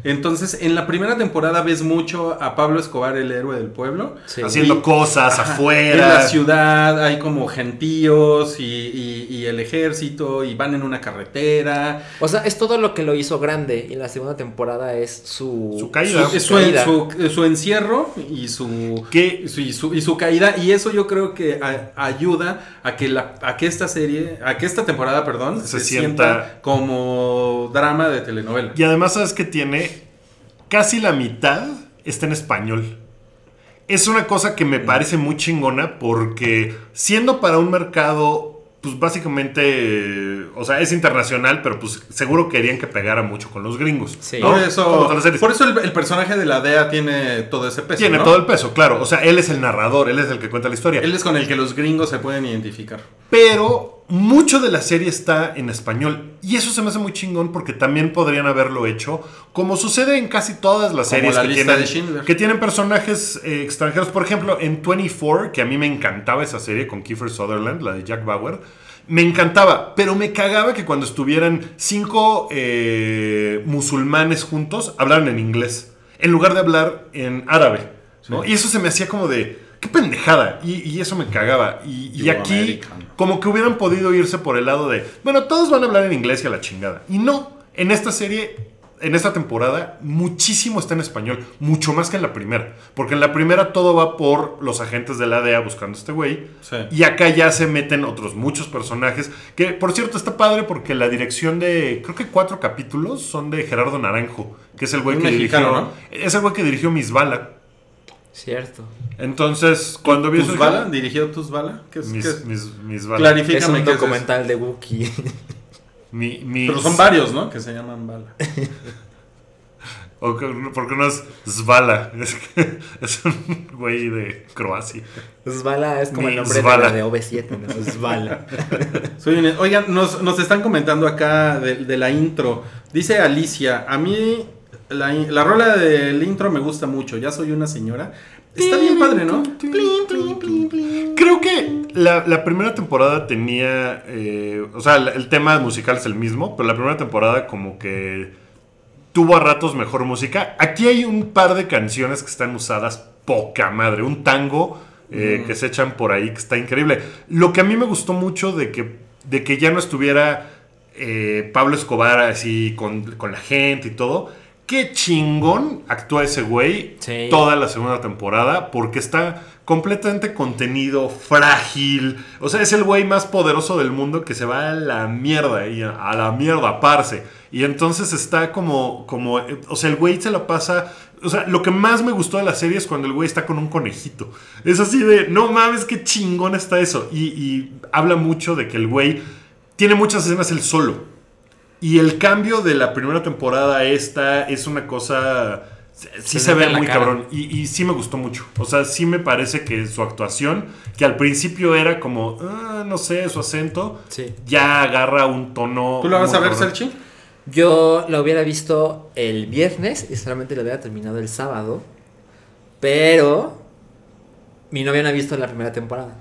Speaker 4: Entonces, en la primera temporada ves mucho a Pablo Escobar, el héroe del pueblo.
Speaker 3: Sí.
Speaker 2: Haciendo
Speaker 4: Y-
Speaker 2: cosas
Speaker 4: Ajá.
Speaker 2: afuera.
Speaker 4: En la ciudad hay como gentíos y, y- y el ejército y van en una carretera.
Speaker 3: O sea, es todo lo que lo hizo grande. Y en la segunda temporada es su...
Speaker 2: Su caída.
Speaker 4: Su, su-
Speaker 3: caída.
Speaker 4: su- su encierro y su,
Speaker 2: ¿Qué?
Speaker 4: y su, y su- y su caída. Y eso yo creo que a- ayuda a que, la, a que esta serie, a que esta temporada, perdón,
Speaker 2: Se
Speaker 4: se,
Speaker 2: sienta-
Speaker 4: sienta como drama de telenovela.
Speaker 2: Y además, ¿sabes que tiene? Casi la mitad está en español. Es una cosa que me parece muy chingona porque siendo para un mercado, pues básicamente, eh, o sea, es internacional, pero pues seguro querían que pegara mucho con los gringos.
Speaker 3: Sí.
Speaker 2: ¿no?
Speaker 4: Por eso, por eso el, el personaje de la DEA tiene todo ese peso.
Speaker 2: Tiene
Speaker 4: ¿no?
Speaker 2: todo el peso, claro. O sea, él es el narrador, él es el que cuenta la historia.
Speaker 4: Él es con el que los gringos se pueden identificar.
Speaker 2: Pero mucho de la serie está en español. Y eso se me hace muy chingón porque también podrían haberlo hecho, como sucede en casi todas las
Speaker 4: Como
Speaker 2: series
Speaker 4: la
Speaker 2: que, tienen, que tienen personajes eh, extranjeros. Por ejemplo, en 24, que a mí me encantaba esa serie con Kiefer Sutherland, la de Jack Bauer. Me encantaba, pero me cagaba que cuando estuvieran cinco eh, musulmanes juntos hablaran en inglés, en lugar de hablar en árabe. ¿no? Y eso se me hacía como de, qué pendejada. Y, y eso me cagaba. Y, aquí,
Speaker 4: American.
Speaker 2: como que hubieran podido irse por el lado de, bueno, todos van a hablar en inglés y a la chingada. Y no, en esta serie, en esta temporada, muchísimo está en español, mucho más que en la primera. Porque en la primera todo va por los agentes de la DEA buscando a este güey.
Speaker 4: Sí.
Speaker 2: Y acá ya se meten otros muchos personajes. Que por cierto está padre porque la dirección de, creo que cuatro capítulos son de Gerardo Naranjo, que es el güey que
Speaker 4: mexicano,
Speaker 2: dirigió.
Speaker 4: ¿no?
Speaker 2: Es el güey que dirigió Miss Bala.
Speaker 3: Cierto.
Speaker 2: Entonces, cuando vi eso. dije,
Speaker 4: ¿Tusbala? ¿Dirigió Tusbala? ¿Qué es?
Speaker 2: Mis,
Speaker 4: qué es?
Speaker 2: mis, mis Bala.
Speaker 3: Es
Speaker 4: Clarifícame
Speaker 3: un
Speaker 4: es
Speaker 3: documental de Wookiee.
Speaker 2: Mi- mis-
Speaker 4: Pero son varios, ¿no? Que se llaman bala.
Speaker 2: O que- porque no es Zvala. Es, que es un güey de Croacia.
Speaker 3: Zvala es como
Speaker 2: Mi
Speaker 3: el nombre
Speaker 2: Zvala.
Speaker 3: de la de OV7, ¿no?
Speaker 4: Soy un- Oigan, nos, nos están comentando acá de, de la intro. Dice Alicia, a mí la, la rola del intro me gusta mucho. Ya soy una señora. Está bien padre, ¿no?
Speaker 2: Creo que la, la primera temporada tenía. eh, o sea, el, el tema musical es el mismo, pero la primera temporada, como que. tuvo a ratos mejor música. Aquí hay un par de canciones que están usadas poca madre. Un tango eh, que se echan por ahí que está increíble. Lo que a mí me gustó mucho de que, de que ya no estuviera eh, Pablo Escobar así con, con la gente y todo. Qué chingón actúa ese güey
Speaker 3: Sí.
Speaker 2: toda la segunda temporada porque está completamente contenido, frágil. O sea, es el güey más poderoso del mundo que se va a la mierda y a, la mierda, parce. Y entonces está como, como, o sea, el güey se la pasa. O sea, lo que más me gustó de la serie es cuando el güey está con un conejito. Es así de, no mames, qué chingón está eso. Y, y habla mucho de que el güey tiene muchas escenas él solo. Y el cambio de la primera temporada a esta es una cosa. Sí
Speaker 3: Se
Speaker 2: se, ve
Speaker 3: la
Speaker 2: muy
Speaker 3: cara.
Speaker 2: cabrón. Y, y sí me gustó mucho. O sea, sí me parece que su actuación, que al principio era como, ah, no sé, su acento,
Speaker 3: Sí.
Speaker 2: ya agarra un tono.
Speaker 4: ¿Tú la vas a ver. Salchi?
Speaker 3: Yo lo hubiera visto el viernes y solamente lo hubiera terminado el sábado. Pero mi novia no ha visto la primera temporada.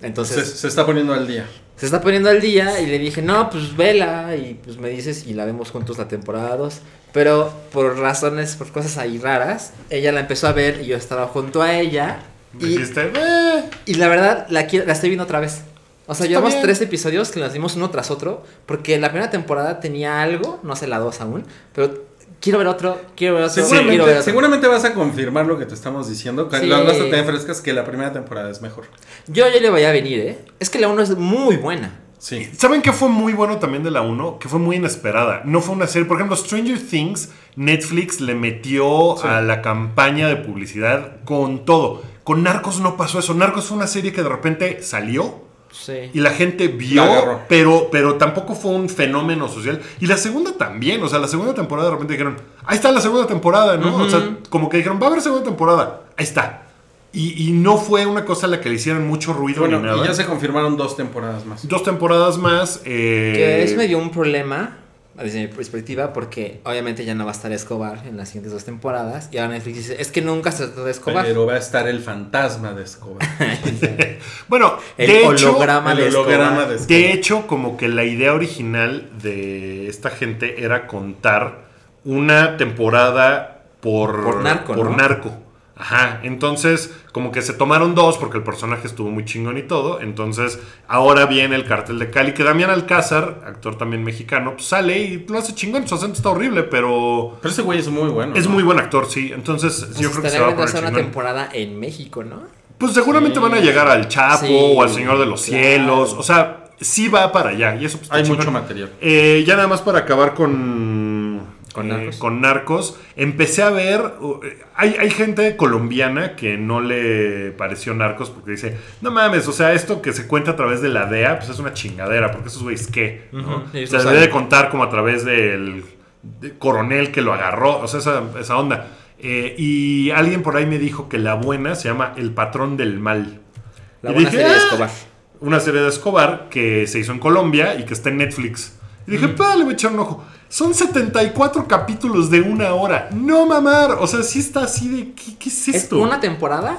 Speaker 4: Se,
Speaker 3: Entonces
Speaker 4: se está poniendo al día.
Speaker 3: Se está poniendo al día y le dije, no, pues vela. Y pues me dices y la vemos juntos la temporada 2. Pero por razones, por cosas ahí raras, ella la empezó a ver y yo estaba junto a ella. Y,
Speaker 2: "Eh".
Speaker 3: y la verdad, la, la estoy viendo otra vez. O sea, llevamos
Speaker 2: bien.
Speaker 3: tres episodios que las vimos uno tras otro. Porque la primera temporada tenía algo, no sé la dos aún. Pero quiero ver otro, quiero ver otro, quiero ver
Speaker 4: Seguramente,
Speaker 3: otro.
Speaker 4: seguramente vas a confirmar lo que te estamos diciendo. que
Speaker 3: Sí.
Speaker 4: Las vas a tener frescas que la primera temporada es mejor.
Speaker 3: Yo ya le voy a venir, ¿eh? Es que la uno es muy buena.
Speaker 4: Sí.
Speaker 2: ¿Saben qué fue muy bueno también de la 1? Que fue muy inesperada. No fue una serie. Por ejemplo, Stranger Things, Netflix le metió
Speaker 4: Sí.
Speaker 2: a la campaña de publicidad con todo. Con Narcos no pasó eso. Narcos fue una serie que de repente salió
Speaker 3: Sí.
Speaker 2: y la gente vio,
Speaker 4: La
Speaker 2: pero, pero tampoco fue un fenómeno social. Y la segunda también. O sea, la segunda temporada de repente dijeron, ahí está la segunda temporada, ¿no? O sea, como que dijeron, va a haber segunda temporada. Ahí está. Y, y no fue una cosa a la que le hicieran mucho ruido
Speaker 4: Bueno,
Speaker 2: ni nada.
Speaker 4: y ya se confirmaron dos temporadas más.
Speaker 2: Dos temporadas más. eh,
Speaker 3: Que eso me dio un problema, desde mi perspectiva, porque obviamente ya no va a estar Escobar en las siguientes dos temporadas. Y ahora Netflix dice, es que nunca se trató de Escobar.
Speaker 4: Pero va a estar el fantasma de Escobar.
Speaker 2: Bueno,
Speaker 3: El
Speaker 2: de hecho,
Speaker 3: holograma
Speaker 4: el
Speaker 3: de
Speaker 4: holograma
Speaker 3: Escobar.
Speaker 4: de Escobar.
Speaker 2: de hecho, como que la idea original de esta gente era contar una temporada por,
Speaker 3: Por narco,
Speaker 2: por
Speaker 3: ¿no?
Speaker 2: narco. Ajá, entonces como que se tomaron dos porque el personaje estuvo muy chingón y todo. Entonces ahora viene el cartel de Cali, que Damián Alcázar, actor también mexicano, pues sale y lo hace chingón. Su acento está horrible, pero
Speaker 4: Pero ese güey es muy bueno.
Speaker 2: es
Speaker 4: ¿no?
Speaker 2: muy buen actor, sí. Entonces
Speaker 3: Pues
Speaker 2: yo creo que se va a poner
Speaker 3: hacer una temporada en México, ¿no?
Speaker 2: Pues seguramente
Speaker 4: Sí.
Speaker 2: van a llegar al Chapo
Speaker 3: Sí,
Speaker 2: o al Señor de los
Speaker 3: claro.
Speaker 2: Cielos. O sea, sí va para allá. Y eso pues,
Speaker 4: Hay
Speaker 2: chingón.
Speaker 4: mucho material.
Speaker 2: Eh, ya nada más para acabar con.
Speaker 3: Con
Speaker 2: eh,
Speaker 3: Narcos.
Speaker 2: con Narcos. Empecé a ver. uh, hay, hay gente colombiana que no le pareció Narcos porque dice: No mames, o sea, esto que se cuenta a través de la DEA, pues es una chingadera. Porque esos güeyes, ¿qué? ¿no?
Speaker 3: Ujú,
Speaker 2: o
Speaker 3: ellos
Speaker 2: sea,
Speaker 3: lo
Speaker 2: debe de contar como a través del de- coronel que lo agarró. O sea, esa, esa onda. Eh, y alguien por ahí me dijo que la buena se llama El Patrón del Mal.
Speaker 3: La
Speaker 2: Y
Speaker 3: buena
Speaker 2: dije,
Speaker 3: serie de
Speaker 2: "Ah".
Speaker 3: Escobar.
Speaker 2: Una serie de Escobar que se hizo en Colombia y que está en Netflix. Y dije, pa, le voy a echar un ojo. Son 74 capítulos de una hora. No mamar. O sea, sí está así de. ¿Qué, qué es
Speaker 3: ¿Es
Speaker 2: esto?
Speaker 3: una temporada?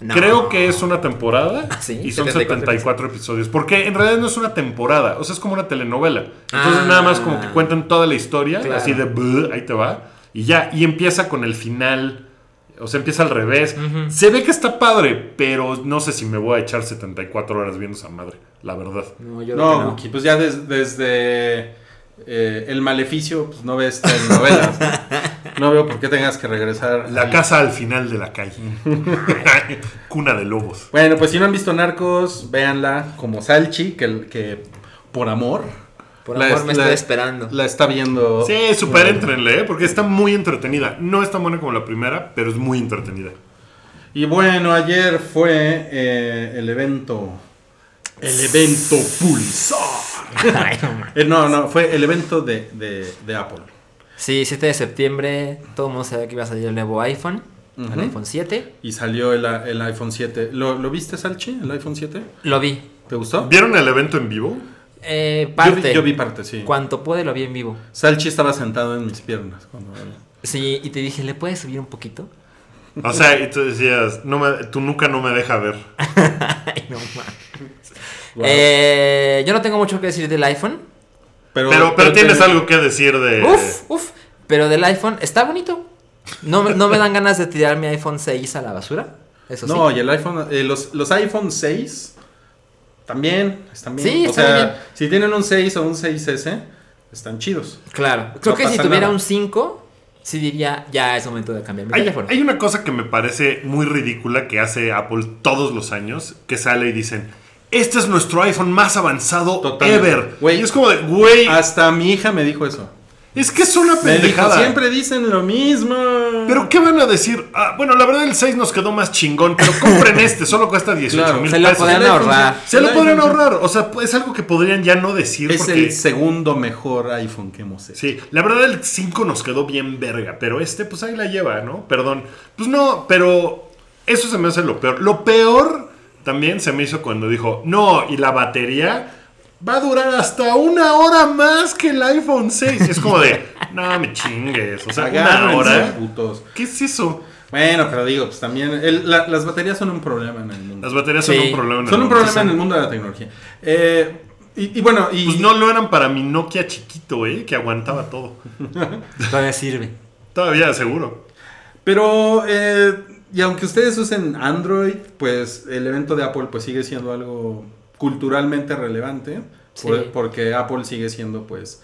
Speaker 3: No.
Speaker 2: Creo que es una temporada
Speaker 3: Ah, sí,
Speaker 2: y son
Speaker 3: 74
Speaker 2: 74 episodios. Porque en realidad no es una temporada, o sea, es como una telenovela. Entonces
Speaker 3: Ah.
Speaker 2: nada más como que cuentan toda la historia,
Speaker 3: Claro.
Speaker 2: así de "Buh", ahí te va, y ya, y empieza con el final, o sea, empieza al revés. Se ve que está padre, pero no sé si me voy a echar 74 horas viendo esa madre, la verdad.
Speaker 3: No, yo creo
Speaker 4: No,
Speaker 3: que no.
Speaker 4: Wookie, pues ya des- desde eh, El Maleficio, pues no ves telenovelas. no veo por qué tengas que regresar.
Speaker 2: La
Speaker 4: al-
Speaker 2: casa al final de la calle. Cuna de lobos.
Speaker 4: Bueno, pues si no han visto Narcos, véanla como Salchi, que, que por amor.
Speaker 3: Por
Speaker 4: la
Speaker 3: amor me
Speaker 4: la-
Speaker 3: estoy esperando.
Speaker 4: La está viendo.
Speaker 2: Sí, súper entrenle, ¿eh? porque está muy entretenida. No es tan buena como la primera, pero es muy entretenida.
Speaker 4: Y bueno, ayer fue eh, el evento. El evento Pulsar.
Speaker 3: No.
Speaker 4: Eh, no, no, fue el evento de, de- de Apple.
Speaker 3: Sí, 7 de septiembre, todo el mundo sabía que iba a salir el nuevo iPhone, el iPhone 7.
Speaker 4: Y salió el, el iPhone 7. ¿Lo, lo viste, Salchi? ¿El iPhone 7?
Speaker 3: Lo vi.
Speaker 4: ¿Te gustó?
Speaker 2: ¿Vieron el evento en vivo?
Speaker 3: Eh,
Speaker 4: Yo
Speaker 3: parte.
Speaker 4: vi, yo vi parte, sí.
Speaker 3: Cuanto pude lo vi en vivo.
Speaker 4: Salchi estaba sentado en mis piernas. Cuando...
Speaker 3: Sí, y te dije, ¿le puedes subir un poquito?
Speaker 2: O sea, y tú decías, no me, tu nuca no me deja ver.
Speaker 3: Ay, no mames. Eh, yo no tengo mucho que decir del iPhone.
Speaker 2: Pero, pero tienes algo que decir de...
Speaker 3: Uf, uf. Pero del iPhone está bonito. No, me- no me dan ganas de tirar mi iPhone 6 a la basura. Eso
Speaker 4: No,
Speaker 3: sí.
Speaker 4: y el iPhone, eh, los, los iPhone 6 también están bien.
Speaker 3: Sí,
Speaker 4: o
Speaker 3: están
Speaker 4: sea,
Speaker 3: bien.
Speaker 4: si tienen un 6 o un 6S, están chidos.
Speaker 3: Claro. Creo
Speaker 4: No
Speaker 3: que si tuviera
Speaker 4: nada.
Speaker 3: un 5, sí diría, ya es momento de cambiar mi
Speaker 2: Hay,
Speaker 3: teléfono.
Speaker 2: hay una cosa que me parece muy ridícula que hace Apple todos los años, que sale y dicen, este es nuestro iPhone más avanzado
Speaker 4: Totalmente.
Speaker 2: ever.
Speaker 4: Güey.
Speaker 2: y es como de, güey,
Speaker 4: Hasta mi hija me dijo eso.
Speaker 2: es que es una
Speaker 4: dijo,
Speaker 2: pendejada.
Speaker 4: siempre dicen lo mismo.
Speaker 2: Pero ¿qué van a decir? Ah, bueno, la verdad el 6 nos quedó más chingón, pero compren este, solo cuesta 18
Speaker 4: Claro,
Speaker 2: mil
Speaker 3: se lo
Speaker 2: pesos.
Speaker 3: podrían
Speaker 4: El iPhone
Speaker 3: ahorrar.
Speaker 2: Se lo podrían ahorrar, o sea, es algo que podrían ya no decir
Speaker 4: Es
Speaker 2: porque...
Speaker 4: el segundo mejor iPhone que hemos hecho.
Speaker 2: Sí, la verdad el 5 nos quedó bien verga, pero este pues ahí la lleva, ¿no? Perdón. Pues no, pero eso se me hace lo peor. Lo peor también se me hizo cuando dijo, no, y la batería va a durar hasta una hora más que el iPhone 6. Y es como de, no me chingues, o sea, una hora.
Speaker 4: putos.
Speaker 2: ¿Qué es eso?
Speaker 4: Bueno, pero digo, pues también el- la- las baterías son un problema en el mundo.
Speaker 2: Las baterías son un problema. en el
Speaker 4: son un problema en el mundo de la tecnología. Eh, y, y bueno, y
Speaker 2: Pues no lo eran para mi Nokia chiquito, ¿eh? Que aguantaba todo.
Speaker 3: Todavía sirve.
Speaker 2: Todavía, seguro.
Speaker 4: Pero, eh, y aunque ustedes usen Android, pues el evento de Apple pues sigue siendo algo culturalmente relevante.
Speaker 3: Sí.
Speaker 4: por- porque Apple sigue siendo pues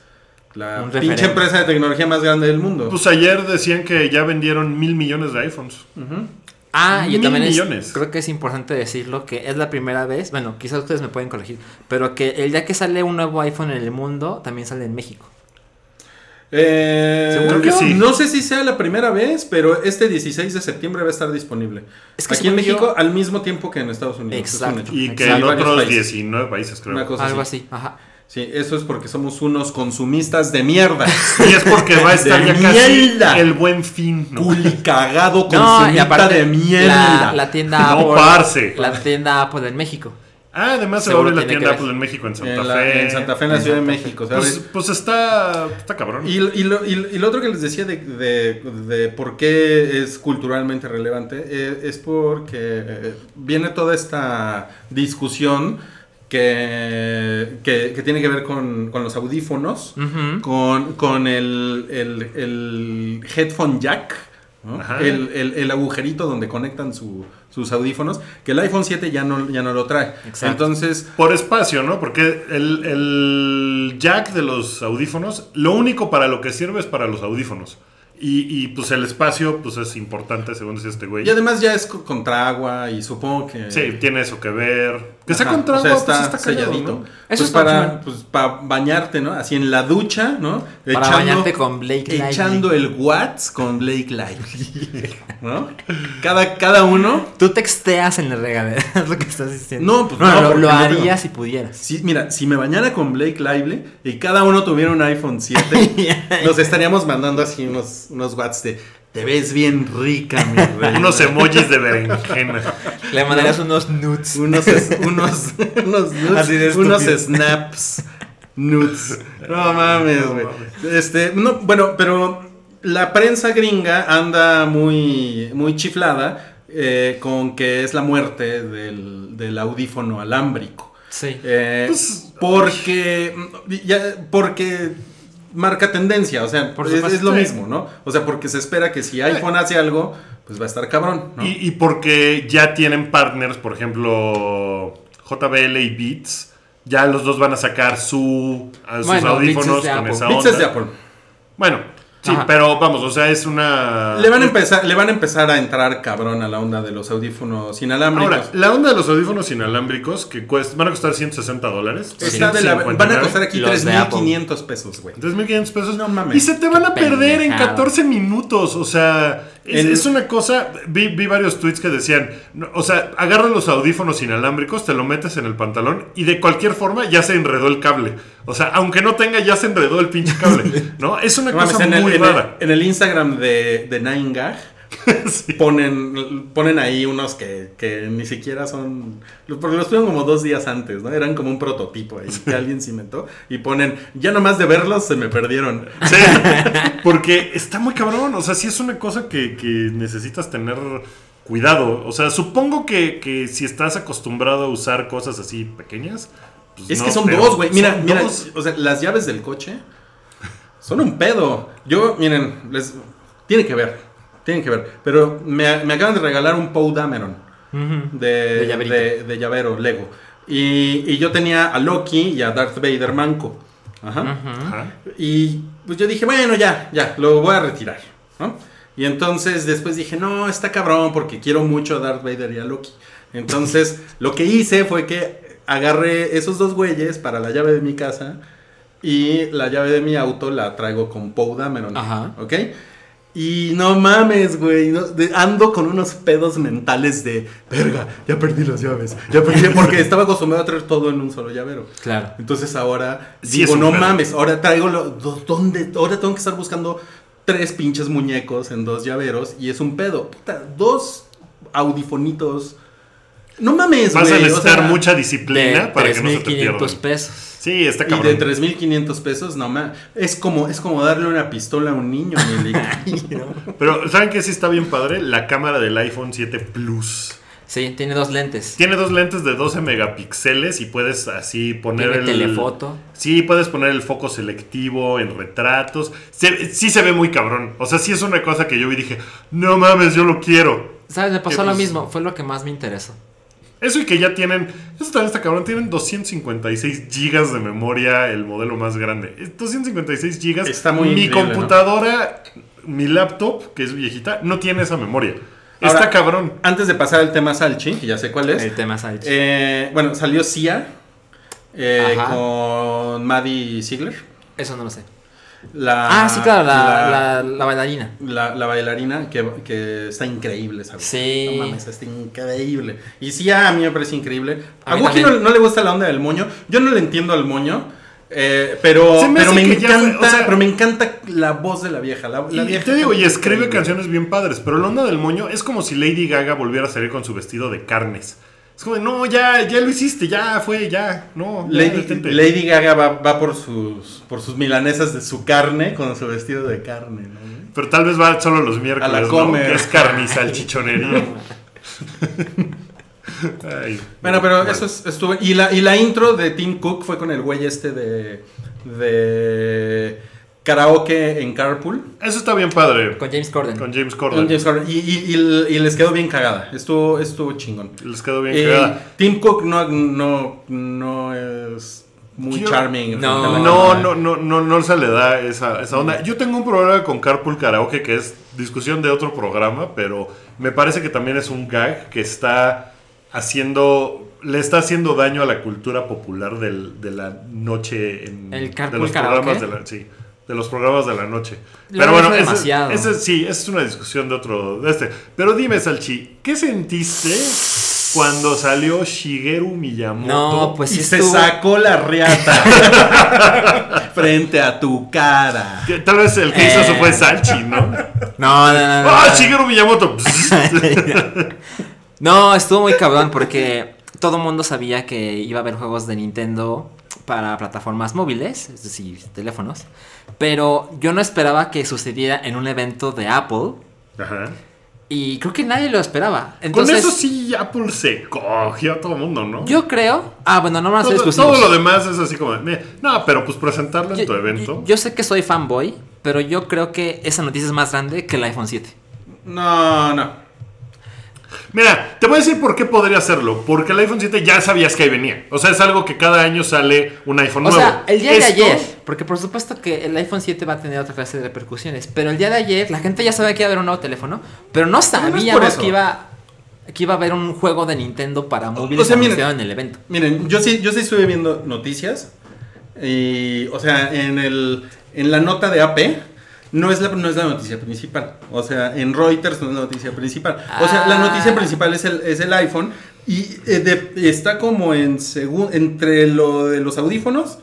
Speaker 4: la
Speaker 3: Un
Speaker 4: pinche
Speaker 3: referente.
Speaker 4: empresa de tecnología más grande del mundo.
Speaker 2: Pues ayer decían que ya vendieron mil millones de iPhones.
Speaker 3: Ah, y
Speaker 2: Mil
Speaker 3: también es-
Speaker 2: millones.
Speaker 3: creo que es importante decirlo que es la primera vez, bueno, quizás ustedes me pueden corregir, pero que el día que sale un nuevo iPhone en el mundo, también sale en México.
Speaker 4: Eh,
Speaker 2: Seguro que
Speaker 4: no,
Speaker 2: sí.
Speaker 4: No sé si sea la primera vez, pero este 16 de septiembre va a estar disponible.
Speaker 3: Es que
Speaker 4: Aquí en
Speaker 3: yo-
Speaker 4: México al mismo tiempo que en Estados Unidos.
Speaker 3: Exacto.
Speaker 2: Y que
Speaker 3: Exacto.
Speaker 2: en otros
Speaker 4: países.
Speaker 2: 19 países, creo.
Speaker 4: Una cosa
Speaker 3: Algo
Speaker 4: así.
Speaker 3: así, ajá.
Speaker 4: Sí, eso es porque somos unos consumistas de mierda.
Speaker 2: Y es porque va a estar ya casi
Speaker 4: mierda.
Speaker 2: el buen fin. ¿no?
Speaker 4: Culicagado
Speaker 3: No, y
Speaker 4: consumista
Speaker 3: aparte,
Speaker 4: de mierda.
Speaker 3: La, la tienda
Speaker 2: No,
Speaker 3: Apple. La tienda Apple en México.
Speaker 2: Ah, además se va a
Speaker 3: Seguro
Speaker 2: abrir la tienda Apple
Speaker 3: ver.
Speaker 2: en México, en Santa
Speaker 4: en, la-
Speaker 2: Fe.
Speaker 4: en Santa Fe, en la
Speaker 3: En
Speaker 4: Ciudad de
Speaker 3: Santa.
Speaker 4: México.
Speaker 2: Pues, pues está, está cabrón.
Speaker 4: Y, y lo, y- y lo otro que les decía de, de- de por qué es culturalmente relevante eh, es porque eh, viene toda esta discusión que, que, que tiene que ver con, con los audífonos, con, con el, el- el headphone jack, el, el- el agujerito donde conectan su- sus audífonos, que el iPhone 7 ya no, ya no lo trae.
Speaker 3: Exacto.
Speaker 4: Entonces,
Speaker 2: Por espacio, ¿no? Porque el, el jack de los audífonos, lo único para lo que sirve es para los audífonos. Y, y, pues el espacio, pues es importante, según decía este güey.
Speaker 4: y además ya es co- contra agua y supongo que...
Speaker 2: Sí, tiene eso que ver. Que sea
Speaker 4: Ajá,
Speaker 2: contra
Speaker 4: o sea,
Speaker 2: agua,
Speaker 4: está,
Speaker 2: pues está callado,
Speaker 4: selladito.
Speaker 2: ¿no?
Speaker 3: Eso
Speaker 4: Pues
Speaker 3: está
Speaker 4: para, pues para bañarte, ¿no? Así en la ducha, ¿no?
Speaker 3: Para bañarte con Blake Lively.
Speaker 4: Echando el Watts con Blake Lively. ¿No? Cada, cada uno.
Speaker 3: Tú texteas en la regadera, es lo que estás diciendo.
Speaker 4: No, pues
Speaker 3: no,
Speaker 4: no,
Speaker 3: lo, lo
Speaker 4: tengo.
Speaker 3: si pudieras.
Speaker 4: Si, mira, si me bañara con Blake Lively y cada uno tuviera un iPhone 7, nos estaríamos mandando así unos, unos Watts de te ves bien rica, mi reina".
Speaker 2: Unos emojis de berenjena.
Speaker 3: Le mandarías unos nudes.
Speaker 4: unos, unos, unos, nudes,
Speaker 3: Así de
Speaker 4: unos snaps nudes. No mames, güey. Este, no, bueno, pero la prensa gringa anda muy, muy chiflada eh, con que es la muerte del, del audífono alámbrico.
Speaker 3: Sí.
Speaker 4: Eh,
Speaker 2: Pues,
Speaker 4: porque, ya, porque marca tendencia, o sea,
Speaker 3: Por
Speaker 4: es,
Speaker 3: supuesto.
Speaker 4: es lo mismo, ¿no? O sea, porque se espera que si iPhone hace algo, pues va a estar cabrón, ¿no?
Speaker 2: Y, y porque ya tienen partners, por ejemplo, JBL y Beats. Ya los dos van a sacar su, a sus
Speaker 3: Bueno, Beats
Speaker 2: audífonos
Speaker 3: es de
Speaker 2: con
Speaker 3: Apple.
Speaker 2: esa
Speaker 4: Beats
Speaker 2: onda.
Speaker 4: es de Apple.
Speaker 2: Bueno, sí,
Speaker 3: Ajá.
Speaker 2: pero vamos, o sea, es una.
Speaker 4: Le van, a empezar, le van a empezar a entrar cabrón a la onda de los audífonos inalámbricos.
Speaker 2: Ahora, la onda de los audífonos inalámbricos que cuest- van a costar 160 dólares.
Speaker 4: Está de la- van a costar aquí
Speaker 3: Los de Apple.
Speaker 4: 3.500 pesos, güey.
Speaker 2: 3.500 pesos.
Speaker 4: No mames.
Speaker 2: Y se te van a perder en
Speaker 3: pendejada.
Speaker 2: 14 minutos. O sea, es, una cosa. Vi, vi varios tweets que decían: no, O sea, agarras los audífonos inalámbricos, te lo metes en el pantalón y de cualquier forma ya se enredó el cable. O sea, aunque no tenga, ya se enredó el pinche cable. ¿No? Es una
Speaker 4: No mames,
Speaker 2: cosa
Speaker 4: en, el,
Speaker 2: muy
Speaker 4: en el-
Speaker 2: rara.
Speaker 4: en el Instagram de, de Nine Gag ponen, ponen ahí unos que, que ni siquiera son. Porque los tuvieron como dos días antes, ¿no? Eran como un prototipo ahí que alguien se inventó. Y ponen, ya nomás de verlos se me perdieron.
Speaker 2: Sí, porque está muy cabrón. O sea, sí es una cosa que, que necesitas tener cuidado. O sea, supongo que, que si estás acostumbrado a usar cosas así pequeñas. pues
Speaker 4: Es
Speaker 2: no,
Speaker 4: que son dos, güey. Mira, mira,
Speaker 2: dos.
Speaker 4: o sea, las llaves del coche Son un pedo. Yo, miren, les tiene que ver. Tienen que ver. Pero me, me acaban de regalar un Poe Dameron de,
Speaker 3: De llaverito.
Speaker 4: de, de llavero, Lego. Y, y yo tenía a Loki y a Darth Vader manco. Ajá.
Speaker 2: Ajá.
Speaker 4: Y pues yo dije, bueno, ya, ya, lo voy a retirar. ¿no? Y entonces después dije, no, está cabrón porque quiero mucho a Darth Vader y a Loki. Entonces lo que hice fue que agarré esos dos güeyes para la llave de mi casa y la llave de mi auto la traigo con Poe Dameron.
Speaker 3: Ajá.
Speaker 4: ¿Ok? Y no mames, güey. no- ando con unos pedos mentales de, verga, ya perdí las llaves. Ya perdí, porque estaba acostumbrado a traer todo en un solo llavero.
Speaker 3: Claro.
Speaker 4: Entonces ahora
Speaker 2: Sí,
Speaker 4: digo, no
Speaker 2: pedo.
Speaker 4: mames, ahora traigo lo, ¿dónde? Ahora tengo que estar buscando tres pinches muñecos en dos llaveros y es un pedo. Puta, dos audifonitos. No mames,
Speaker 2: Vas a
Speaker 4: güey, o
Speaker 2: necesitar
Speaker 4: sea,
Speaker 2: mucha
Speaker 3: De
Speaker 2: disciplina para que no se te
Speaker 3: 3.500
Speaker 2: pierdan.
Speaker 3: pesos.
Speaker 2: Sí, está
Speaker 4: Y
Speaker 2: cabrón.
Speaker 4: de 3.500 pesos, no mames. Es como, es como darle una pistola a un niño.
Speaker 2: Pero, ¿saben qué sí está bien padre? La cámara del iPhone 7 Plus.
Speaker 3: Sí, tiene dos lentes.
Speaker 2: Tiene dos lentes de 12 megapíxeles y puedes así poner
Speaker 3: Tiene
Speaker 2: el...
Speaker 3: telefoto.
Speaker 2: Sí, puedes poner el foco selectivo en retratos. Se- sí se ve muy cabrón. O sea, sí es una cosa que yo vi y dije, no mames, yo lo quiero.
Speaker 3: ¿Sabes? Me pasó lo
Speaker 2: pues,
Speaker 3: mismo. Fue lo que más me interesó.
Speaker 2: Eso y que ya tienen, eso también está cabrón, tienen 256 gigas de memoria, el modelo más grande. Es 256 gigas.
Speaker 4: Está muy
Speaker 2: Mi computadora, mi laptop, que es viejita, no tiene esa memoria.
Speaker 4: Ahora,
Speaker 2: está cabrón.
Speaker 4: Antes de pasar al tema Salchi, que ya sé cuál es.
Speaker 3: El tema es
Speaker 4: eh, bueno, salió Sia eh, con Maddie Ziegler.
Speaker 3: Eso no lo sé.
Speaker 4: La,
Speaker 3: Ah, sí, claro, la,
Speaker 4: la-
Speaker 3: la, la bailarina.
Speaker 4: La, la bailarina que, que está increíble, ¿sabes?
Speaker 3: Sí.
Speaker 4: No mames, está increíble. Y sí, a mí me parece increíble.
Speaker 3: A
Speaker 4: A, Wookie no, le gusta la onda del moño. Yo no le entiendo al moño. eh, pero
Speaker 2: me
Speaker 4: pero me,
Speaker 2: fue,
Speaker 4: encanta,
Speaker 2: o sea-
Speaker 4: pero me encanta la voz de la vieja. La, la
Speaker 2: Y
Speaker 4: vieja
Speaker 2: te digo, y escribe
Speaker 4: increíble.
Speaker 2: canciones bien padres, pero la onda del moño es como si Lady Gaga volviera a salir con su vestido de carnes. Es como, no, ya, ya lo hiciste, ya fue, ya, no. ya,
Speaker 4: Lady,
Speaker 2: detente".
Speaker 4: Lady Gaga va, va por sus por sus milanesas de su carne con su vestido de carne, ¿no?
Speaker 2: Pero tal vez va solo los miércoles,
Speaker 4: A la
Speaker 2: ¿no?
Speaker 4: comer.
Speaker 2: Que es carne y salchichonería. Ay,
Speaker 4: Bueno, pero
Speaker 2: mal.
Speaker 4: eso es, estuvo. Y la, y la intro de Tim Cook fue con el güey este de. de. Karaoke en Carpool.
Speaker 2: Eso está bien padre.
Speaker 3: Con James Corden.
Speaker 2: Con James
Speaker 4: Con
Speaker 2: Corden.
Speaker 4: James Corden. Y, y- y- y les quedó bien cagada. Estuvo, estuvo chingón.
Speaker 2: Les quedó bien
Speaker 4: Eh,
Speaker 2: cagada.
Speaker 4: Tim Cook no, no, no es muy
Speaker 2: Yo-
Speaker 4: charming.
Speaker 3: No.
Speaker 2: No, no, no, no, no se le da esa, esa onda. Yo tengo un problema con Carpool Karaoke que es discusión de otro programa, pero me parece que también es un gag que está haciendo, le está haciendo daño a la cultura popular del- de la noche en
Speaker 3: ¿El
Speaker 2: de los
Speaker 3: Karaoke?
Speaker 2: programas de la, sí, de los programas de la noche.
Speaker 3: Lo
Speaker 2: Pero bueno, ese-
Speaker 3: demasiado.
Speaker 2: ese- sí, esa es una discusión de otro, de este. Pero dime, Salchi, ¿qué sentiste cuando salió Shigeru Miyamoto?
Speaker 3: No, pues
Speaker 4: y se sacó la riata frente a tu cara.
Speaker 2: Que Tal vez el que hizo eso fue Salchi, ¿no?
Speaker 3: No, no, no. no,
Speaker 2: ¡Ah,
Speaker 3: no.
Speaker 2: Shigeru Miyamoto!
Speaker 3: No, estuvo muy cabrón porque todo el mundo sabía que iba a haber juegos de Nintendo para plataformas móviles, es decir, teléfonos. Pero yo no esperaba que sucediera en un evento de Apple.
Speaker 2: Ajá.
Speaker 3: Y creo que nadie lo esperaba. Entonces,
Speaker 2: Con eso sí, Apple se cogió a todo el mundo, ¿no?
Speaker 3: yo creo. Ah, bueno, no van a ser
Speaker 2: todo,
Speaker 3: exclusivos.
Speaker 2: todo lo demás es así como. No, pero pues presentarlo en tu evento.
Speaker 3: Yo, yo sé que soy fanboy, pero yo creo que esa noticia es más grande que el iPhone 7.
Speaker 4: No, no.
Speaker 2: Mira, te voy a decir por qué podría hacerlo. Porque el iPhone 7 ya sabías que ahí venía. O sea, es algo que cada año sale un iPhone
Speaker 3: O
Speaker 2: nuevo.
Speaker 3: sea, el día
Speaker 2: Esto-
Speaker 3: de ayer, porque por supuesto que el iPhone 7 va a tener otra clase de repercusiones, pero el día de ayer la gente ya sabía que iba a haber un nuevo teléfono, pero no
Speaker 4: no es por
Speaker 3: sabíamos que iba que iba a haber un juego de Nintendo para móviles
Speaker 4: o sea, miren,
Speaker 3: en el evento.
Speaker 4: Miren, yo sí, yo sí estuve viendo noticias. Y, o sea, en, el, en la nota de AP, no es, la, no es la noticia principal. O sea, en Reuters no es la noticia principal. O sea, la
Speaker 3: Ah.
Speaker 4: noticia principal es el, es el iPhone. Y eh, de- está como en segun- entre lo de los audífonos.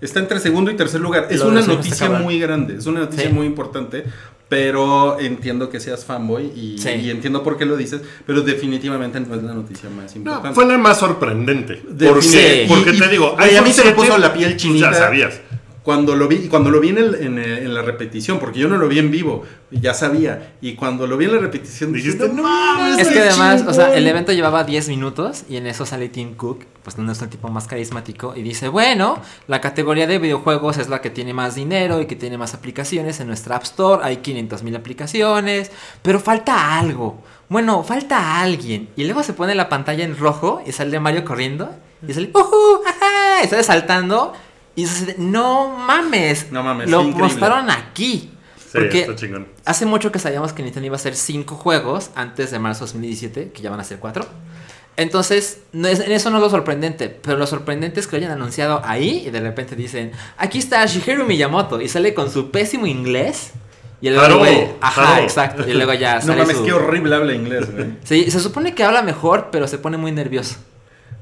Speaker 4: Está entre segundo y tercer lugar. Es
Speaker 3: Lo
Speaker 4: una noticia muy grande. Es una noticia
Speaker 3: Sí.
Speaker 4: muy importante. Pero entiendo que seas fanboy y,
Speaker 3: Sí.
Speaker 4: y entiendo por qué lo dices. Pero definitivamente no es la noticia más importante.
Speaker 2: No, fue la más sorprendente.
Speaker 4: De-
Speaker 2: Porque,
Speaker 3: Sí.
Speaker 2: porque
Speaker 4: Y-
Speaker 2: te digo,
Speaker 4: y- a mí se me
Speaker 2: 7,
Speaker 4: puso la piel
Speaker 2: pues
Speaker 4: chinita.
Speaker 2: Ya sabías.
Speaker 4: Cuando lo vi, cuando lo vi en, el- en, el- en la repetición, porque yo no lo vi en vivo, ya sabía. Y cuando lo vi en la repetición,
Speaker 2: Dijiste, "No
Speaker 4: mames,
Speaker 3: Es que además, o sea,
Speaker 4: chingón".
Speaker 3: el evento llevaba 10 minutos y en eso sale Tim Cook, pues no es el tipo más carismático, y dice, bueno, la categoría de videojuegos es la que tiene más dinero y que tiene más aplicaciones en nuestra App Store, hay 500 mil aplicaciones, pero falta algo. Bueno, falta alguien. Y luego se pone la pantalla en rojo y sale Mario corriendo y sale, ¡Ujú! ¡Ajá! Y sale saltando y dice, no mames,
Speaker 4: No mames,
Speaker 3: lo
Speaker 4: increíble.
Speaker 3: mostraron aquí.
Speaker 2: Sí,
Speaker 3: Porque. Hace mucho que sabíamos que Nintendo iba a hacer 5 juegos antes de marzo 2017, que ya van a ser 4. Entonces, no es, en eso no es lo sorprendente, pero lo sorprendente es que lo hayan anunciado ahí y de repente dicen, aquí está Shigeru Miyamoto y sale con su pésimo inglés. Y luego, güey, ajá,
Speaker 2: Haro.
Speaker 3: exacto. Y luego ya
Speaker 4: No
Speaker 3: sale
Speaker 4: mames,
Speaker 3: su-
Speaker 4: qué horrible habla inglés, güey.
Speaker 3: Sí, se supone que habla mejor, pero se pone muy nervioso.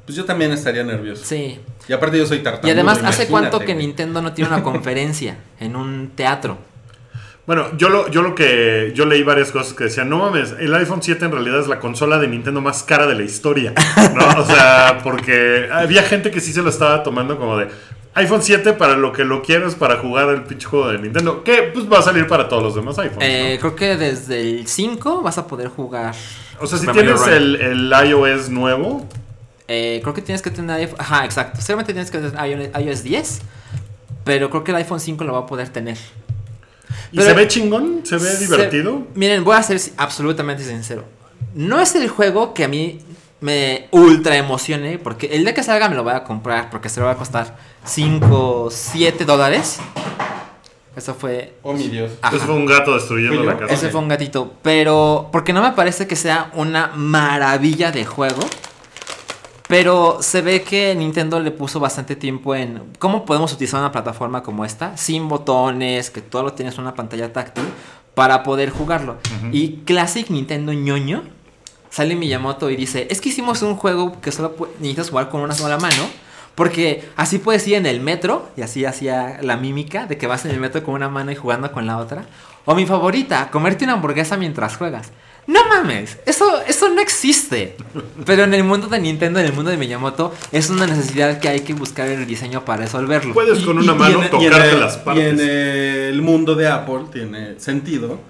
Speaker 4: Pues yo también estaría nervioso.
Speaker 3: Sí.
Speaker 4: Y aparte yo soy tartamudo.
Speaker 3: Y además, ¿hace
Speaker 4: imagínate,
Speaker 3: cuánto que. Nintendo no tiene una conferencia en un teatro?
Speaker 2: Bueno, yo lo, yo lo que. Yo leí varias cosas que decían, no mames, el iPhone 7 en realidad es la consola de Nintendo más cara de la historia. ¿No? O sea, porque había gente que sí se lo estaba tomando como de. iPhone 7 para lo que lo quieres para jugar el pinche juego de Nintendo. Que pues va a salir para todos los demás iPhones.
Speaker 3: Eh,
Speaker 2: ¿no?
Speaker 3: creo que desde el 5 vas a poder jugar.
Speaker 2: O sea, si tienes el iOS nuevo,
Speaker 3: Eh, creo que tienes que tener iPhone. Ajá, exacto. Seguramente tienes que tener iOS, iOS 10. Pero creo que el iPhone 5 lo va a poder tener.
Speaker 2: y
Speaker 3: Pero-
Speaker 2: se ve chingón, se ve
Speaker 3: Se-
Speaker 2: divertido.
Speaker 3: miren, voy a ser absolutamente sincero. No es el juego que a mí me ultra emocione. Porque el día que salga me lo voy a comprar. Porque se lo va a costar 5, 7 dólares. Eso fue.
Speaker 4: Oh, mi Dios.
Speaker 3: Ajá.
Speaker 2: Eso fue un gato destruyendo la casa.
Speaker 3: Ese fue un gatito. Pero. Porque no me parece que sea una maravilla de juego. Pero se ve que Nintendo le puso bastante tiempo en cómo podemos utilizar una plataforma como esta, sin botones, que todo lo tienes en una pantalla táctil, para poder jugarlo. Y Classic Nintendo ñoño sale Miyamoto y dice, es que hicimos un juego que solo necesitas jugar con una sola mano. Porque así puedes ir en el metro, y así hacía la mímica de que vas en el metro con una mano y jugando con la otra. O mi favorita, comerte una hamburguesa mientras juegas. No mames, eso, eso no existe. Pero en el mundo de Nintendo, en el mundo de Miyamoto, es una necesidad que hay que buscar el diseño para resolverlo.
Speaker 2: Puedes con una
Speaker 4: Y-
Speaker 2: mano
Speaker 4: y en
Speaker 2: tocarte
Speaker 4: el-
Speaker 2: las
Speaker 4: Y en
Speaker 2: partes.
Speaker 4: el mundo de Apple tiene sentido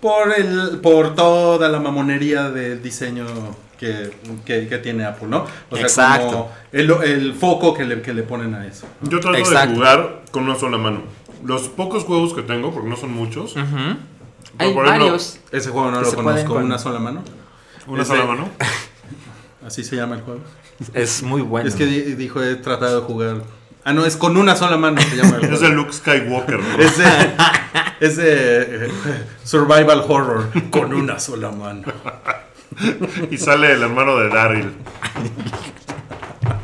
Speaker 4: por el por toda la mamonería del diseño que, que- que tiene Apple, ¿no? O sea,
Speaker 3: Exacto.
Speaker 4: como el, el foco que le, que le ponen a eso.
Speaker 2: Yo trato
Speaker 3: Exacto.
Speaker 2: de jugar con una sola mano. Los pocos juegos que tengo, porque no son muchos. Pero,
Speaker 3: Hay
Speaker 2: por ejemplo,
Speaker 3: varios.
Speaker 4: Ese juego no lo conozco,
Speaker 3: con-
Speaker 4: una sola mano.
Speaker 2: una
Speaker 4: Ese-
Speaker 2: sola mano.
Speaker 4: Así se llama el juego.
Speaker 3: Es muy bueno.
Speaker 4: Es que di- dijo, he tratado de jugar. Ah, no, es con una sola mano se llama el
Speaker 2: Es de Luke Skywalker, ¿no?
Speaker 4: Es de, es de, eh, survival horror con una sola mano.
Speaker 2: Y sale el hermano de Daryl.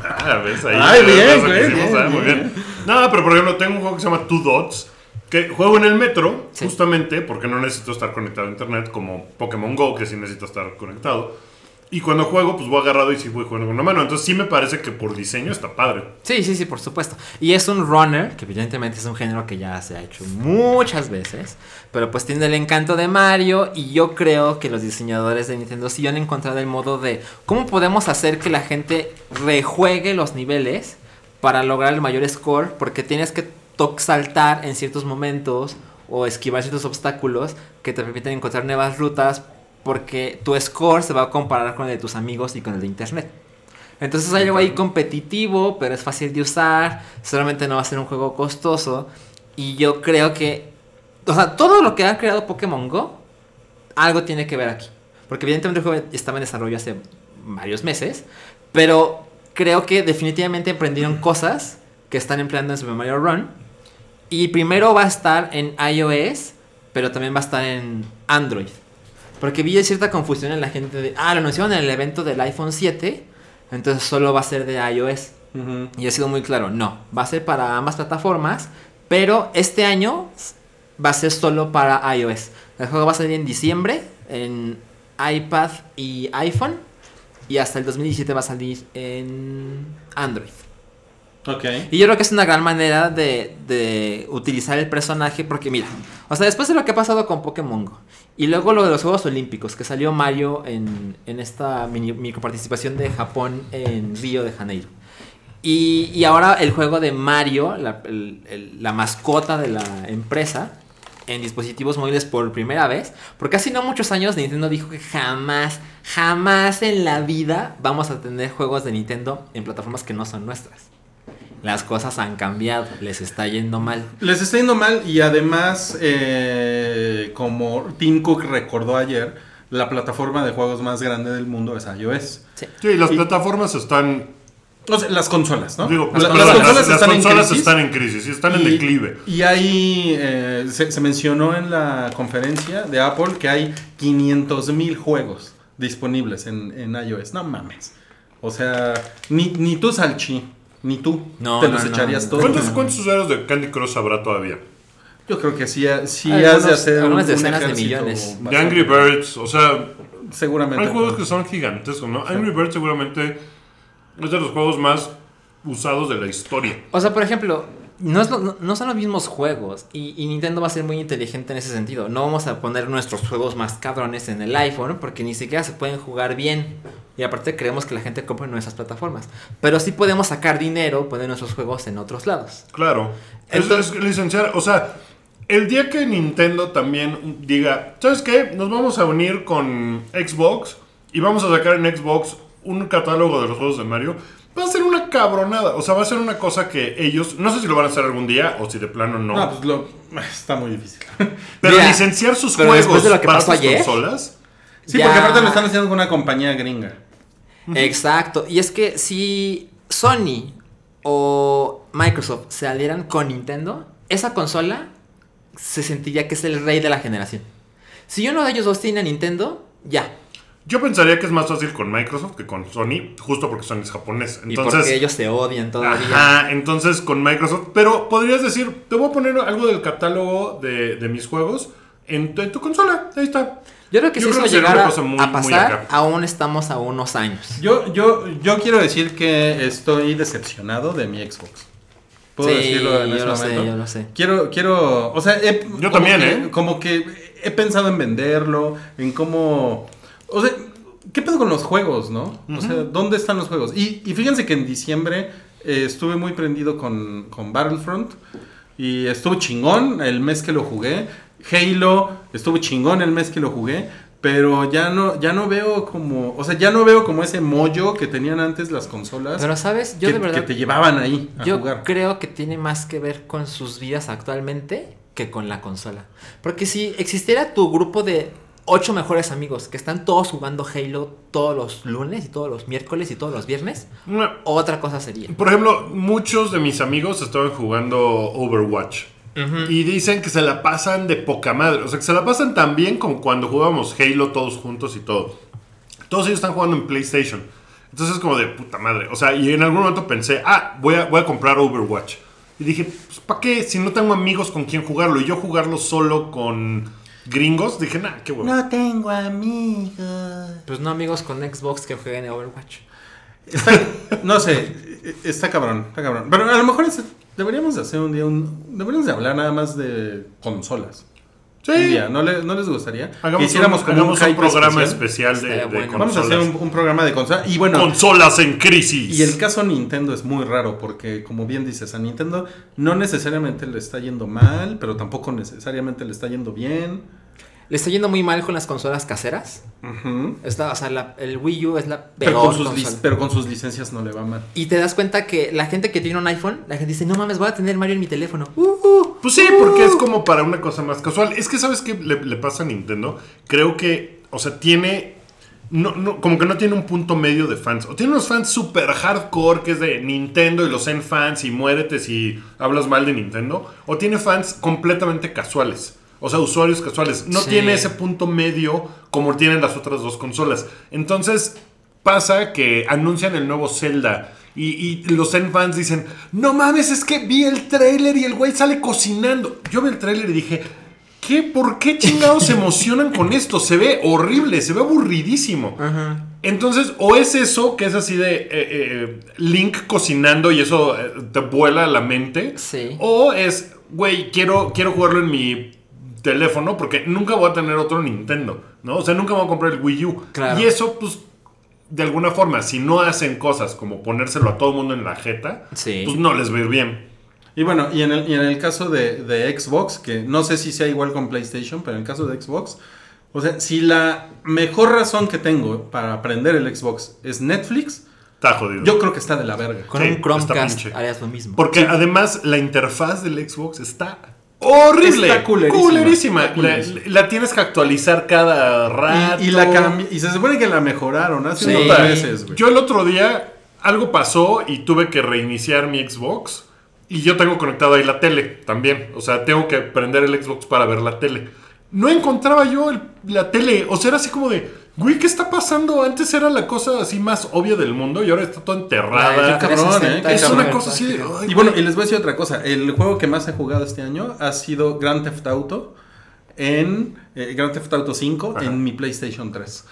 Speaker 2: Ah, ves ahí.
Speaker 4: Ay, bien, güey, bien,
Speaker 2: muy
Speaker 4: bien.
Speaker 2: bien. No, pero por ejemplo, tengo un juego que se llama Two Dots. Que juego en el metro,
Speaker 3: Sí.
Speaker 2: justamente porque no necesito estar conectado a internet como Pokémon Go, que sí necesito estar conectado. Y cuando juego, pues voy agarrado y sí voy jugando con una mano. Entonces sí me parece que por diseño está padre.
Speaker 3: Sí, sí, sí, por supuesto. Y es un runner, que evidentemente es un género que ya se ha hecho muchas veces. Pero pues tiene el encanto de Mario. Y yo creo que los diseñadores de Nintendo sí han encontrado el modo de cómo podemos hacer que la gente rejuegue los niveles para lograr el mayor score. Porque tienes que saltar en ciertos momentos o esquivar ciertos obstáculos que te permiten encontrar nuevas rutas. Porque tu score se va a comparar con el de tus amigos y con el de internet. Entonces hay algo ahí competitivo, pero es fácil de usar. Solamente no va a ser un juego costoso. Y yo creo que. O sea, todo lo que ha creado Pokémon Go, algo tiene que ver aquí. Porque evidentemente el juego estaba en desarrollo hace varios meses. Pero creo que definitivamente emprendieron cosas que están empleando en Super Mario Run. Y primero va a estar en iOS, pero también va a estar en Android. Porque vi cierta confusión en la gente de, ah, lo anunciaron en el evento del iPhone 7, entonces solo va a ser de iOS. Y ha sido muy claro, no, va a ser para ambas plataformas, pero este año va a ser solo para iOS. El juego va a salir en diciembre en iPad y iPhone y hasta el 2017 va a salir en Android. Y yo creo que es una gran manera de, de utilizar el personaje porque mira, o sea, después de lo que ha pasado con Pokémon Go y luego lo de los Juegos Olímpicos, que salió Mario en, en esta microparticipación de Japón en Río de Janeiro. Y, y ahora el juego de Mario, la, la mascota de la empresa, en dispositivos móviles por primera vez. Porque hace no muchos años Nintendo dijo que jamás, jamás en la vida vamos a tener juegos de Nintendo en plataformas que no son nuestras. Las cosas han cambiado, les está yendo mal.
Speaker 4: Les está yendo mal y además, eh, como Tim Cook recordó ayer, la plataforma de juegos más grande del mundo es iOS.
Speaker 3: Sí.
Speaker 2: Sí, las
Speaker 4: Y-
Speaker 2: plataformas están.
Speaker 4: O sea, las consolas, ¿no?
Speaker 2: Digo,
Speaker 4: La-
Speaker 2: las,
Speaker 4: las,
Speaker 2: las-
Speaker 4: consolas
Speaker 2: las
Speaker 4: están en
Speaker 2: consolas
Speaker 4: crisis.
Speaker 2: están en crisis y están en declive.
Speaker 4: Y hay, eh, se, se mencionó en la conferencia de Apple que hay 500 mil juegos disponibles en, en iOS. No mames. O sea, ni, ni tú, Salchi, ni tú
Speaker 3: No,
Speaker 4: te
Speaker 3: no,
Speaker 4: los
Speaker 3: no,
Speaker 4: echarías todos.
Speaker 2: ¿Cuántos, ¿Cuántos usuarios de Candy Crush habrá todavía?
Speaker 4: Yo creo que sí, sí
Speaker 3: Algunos-
Speaker 4: has de hacer un,
Speaker 3: algunas
Speaker 4: un
Speaker 3: decenas de millones.
Speaker 2: De Angry Birds, o sea,
Speaker 4: Seguramente.
Speaker 2: hay juegos que son gigantescos, ¿no? Angry Birds seguramente es de los juegos más usados de la historia.
Speaker 3: O sea, por ejemplo, no, es lo- no- no son los mismos juegos. Y, y Nintendo va a ser muy inteligente en ese sentido. No vamos a poner nuestros juegos más cabrones en el iPhone porque ni siquiera se pueden jugar bien. Y aparte creemos que la gente compra en nuestras plataformas. Pero sí podemos sacar dinero, poner nuestros juegos en otros lados.
Speaker 2: Claro. Es-
Speaker 3: Entonces-
Speaker 2: es, licenciar, o sea, el día que Nintendo también diga, ¿sabes qué? Nos vamos a unir con Xbox y vamos a sacar en Xbox un catálogo de los juegos de Mario. Va a ser una cabronada. O sea, va a ser una cosa que ellos, no sé si lo van a hacer algún día o si de plano no.
Speaker 4: No, pues lo, está muy difícil.
Speaker 2: pero
Speaker 3: Mira,
Speaker 2: licenciar sus
Speaker 3: pero
Speaker 2: juegos
Speaker 3: después de lo que
Speaker 2: para
Speaker 3: pasó
Speaker 2: sus
Speaker 3: ayer,
Speaker 2: consolas.
Speaker 4: Sí,
Speaker 3: Ya.
Speaker 4: porque aparte lo están haciendo con una compañía gringa.
Speaker 3: Exacto. Y es que si Sony o Microsoft se alieran con Nintendo, esa consola se sentiría que es el rey de la generación. Si uno de ellos dos tiene a Nintendo, ya.
Speaker 2: Yo pensaría que es más fácil con Microsoft que con Sony, justo porque Sony es japonés.
Speaker 3: y
Speaker 2: Entonces,
Speaker 3: porque ellos se odian todavía.
Speaker 2: Ajá, entonces con Microsoft. Pero podrías decir, te voy a poner algo del catálogo de, de mis juegos en tu, en tu consola. Ahí está.
Speaker 3: Yo creo que
Speaker 2: Yo
Speaker 3: si
Speaker 2: creo
Speaker 3: eso
Speaker 2: que
Speaker 3: llegara
Speaker 2: muy-
Speaker 3: a pasar, aún estamos a unos años.
Speaker 4: Yo, yo, yo quiero decir que estoy decepcionado de mi Xbox. ¿Puedo
Speaker 3: Sí,
Speaker 4: decirlo en
Speaker 3: yo
Speaker 4: ese
Speaker 3: lo
Speaker 4: momento?
Speaker 3: sé, yo lo sé.
Speaker 4: Quiero, quiero, o sea, he-
Speaker 2: Yo también,
Speaker 4: que-
Speaker 2: ¿eh?
Speaker 4: Como que he pensado en venderlo, en cómo, o sea, ¿qué pedo con los juegos, no? O sea, ¿dónde están los juegos? Y, y fíjense que en diciembre eh, estuve muy prendido con, con Battlefront y estuvo chingón el mes que lo jugué. Halo estuvo chingón el mes que lo jugué. Pero ya no, ya no veo como, o sea, ya no veo como ese mollo que tenían antes las consolas.
Speaker 3: Pero sabes, yo
Speaker 4: que,
Speaker 3: de verdad,
Speaker 4: que te llevaban ahí a
Speaker 3: yo
Speaker 4: jugar.
Speaker 3: creo que tiene más que ver con sus vidas actualmente que con la consola. Porque si existiera tu grupo de ocho mejores amigos que están todos jugando Halo todos los lunes y todos los miércoles y todos los viernes, otra cosa sería.
Speaker 2: por ejemplo, muchos de mis amigos estaban jugando Overwatch. Y dicen que se la pasan de poca madre. O sea, que se la pasan tan bien como cuando jugábamos Halo todos juntos y todo. Todos ellos están jugando en PlayStation. Entonces es como de puta madre. O sea, y en algún momento pensé, ah, voy a, voy a comprar Overwatch. Y dije, pues, ¿para qué? Si no tengo amigos con quien jugarlo. Y yo jugarlo solo con gringos, dije, nah, qué bueno.
Speaker 4: No tengo amigos.
Speaker 3: Pues no amigos con Xbox que jueguen Overwatch.
Speaker 4: Está- no sé, está cabrón, está cabrón. Pero a lo mejor es- deberíamos de hacer un día un... Deberíamos de hablar nada más de consolas.
Speaker 2: Sí.
Speaker 4: Un día, ¿no, le- no les gustaría?
Speaker 2: Hagamos,
Speaker 4: que hiciéramos
Speaker 2: un,
Speaker 4: como
Speaker 2: hagamos un
Speaker 4: hype
Speaker 2: programa
Speaker 4: especial.
Speaker 2: especial, de, de
Speaker 3: bueno.
Speaker 4: Vamos a hacer un, un programa de consolas. Y bueno,
Speaker 2: Consolas en crisis.
Speaker 4: y el caso Nintendo es muy raro porque, como bien dices, a Nintendo no necesariamente le está yendo mal, pero tampoco necesariamente le está yendo bien.
Speaker 3: Le está yendo muy mal con las consolas caseras. Está, o sea, la- el Wii U es la
Speaker 4: Pero,
Speaker 3: peor
Speaker 4: con sus
Speaker 3: consola.
Speaker 4: pero con sus licencias no le va mal.
Speaker 3: Y te das cuenta que la gente que tiene un iPhone, la gente dice, no mames, voy a tener Mario en mi teléfono. Uh, uh.
Speaker 2: Pues sí, porque es como para una cosa más casual. Es que, ¿sabes qué le, le pasa a Nintendo? Creo que, o sea, tiene. No, no, como que no tiene un punto medio de fans. O tiene unos fans super hardcore que es de Nintendo y los Zen fans y muérete si hablas mal de Nintendo. O tiene fans completamente casuales. O sea, usuarios casuales. No
Speaker 3: Sí.
Speaker 2: tiene ese punto medio como tienen las otras dos consolas. Entonces, pasa que anuncian el nuevo Zelda. Y, y los Zen fans dicen, no mames, es que vi el trailer y el güey sale cocinando. Yo vi el trailer y dije, ¿qué? ¿Por qué chingados se emocionan con esto? Se ve horrible, se ve aburridísimo.
Speaker 3: Ajá.
Speaker 2: Entonces, o es eso, que es así de eh, eh, Link cocinando y eso eh, te vuela a la mente.
Speaker 3: Sí.
Speaker 2: O es, güey, quiero, quiero jugarlo en mi teléfono porque nunca voy a tener otro Nintendo, ¿no? O sea, nunca voy a comprar el Wii U.
Speaker 3: Claro.
Speaker 2: Y eso, pues, de alguna forma, si no hacen cosas como ponérselo a todo el mundo en la jeta,
Speaker 3: Sí.
Speaker 2: pues no les va a ir bien.
Speaker 4: Y bueno, y en el, y en el caso de, de Xbox, que no sé si sea igual con PlayStation, pero en el caso de Xbox, o sea, si la mejor razón que tengo para aprender el Xbox es Netflix,
Speaker 2: Está jodido.
Speaker 4: yo creo que está de la verga.
Speaker 3: Con
Speaker 2: Sí,
Speaker 3: un
Speaker 2: está
Speaker 3: Chromecast
Speaker 2: pinche.
Speaker 3: harías lo mismo.
Speaker 2: Porque además la interfaz del Xbox está horrible.
Speaker 4: Está culerísima.
Speaker 2: Culerísima.
Speaker 4: Está
Speaker 2: La, tienes que actualizar cada rato.
Speaker 4: Y, y la cambi- y se supone que la mejoraron hace
Speaker 3: Sí.
Speaker 4: unos meses, güey.
Speaker 2: Yo el otro día algo pasó y tuve que reiniciar mi Xbox. Y yo tengo conectado ahí la tele también. O sea, tengo que prender el Xbox para ver la tele. No encontraba yo el- la tele. O sea, era así como de, güey, ¿qué está pasando? Antes era la cosa así más obvia del mundo y ahora está toda enterrada.
Speaker 4: Ay, qué cabrón, ¿eh? Qué
Speaker 2: es
Speaker 4: cabrón.
Speaker 2: una cosa así de, ay,
Speaker 4: Y bueno, y les voy a decir otra cosa. El juego que más he jugado este año ha sido Grand Theft Auto en eh, Grand Theft Auto 5
Speaker 2: Ajá.
Speaker 4: en mi PlayStation 3.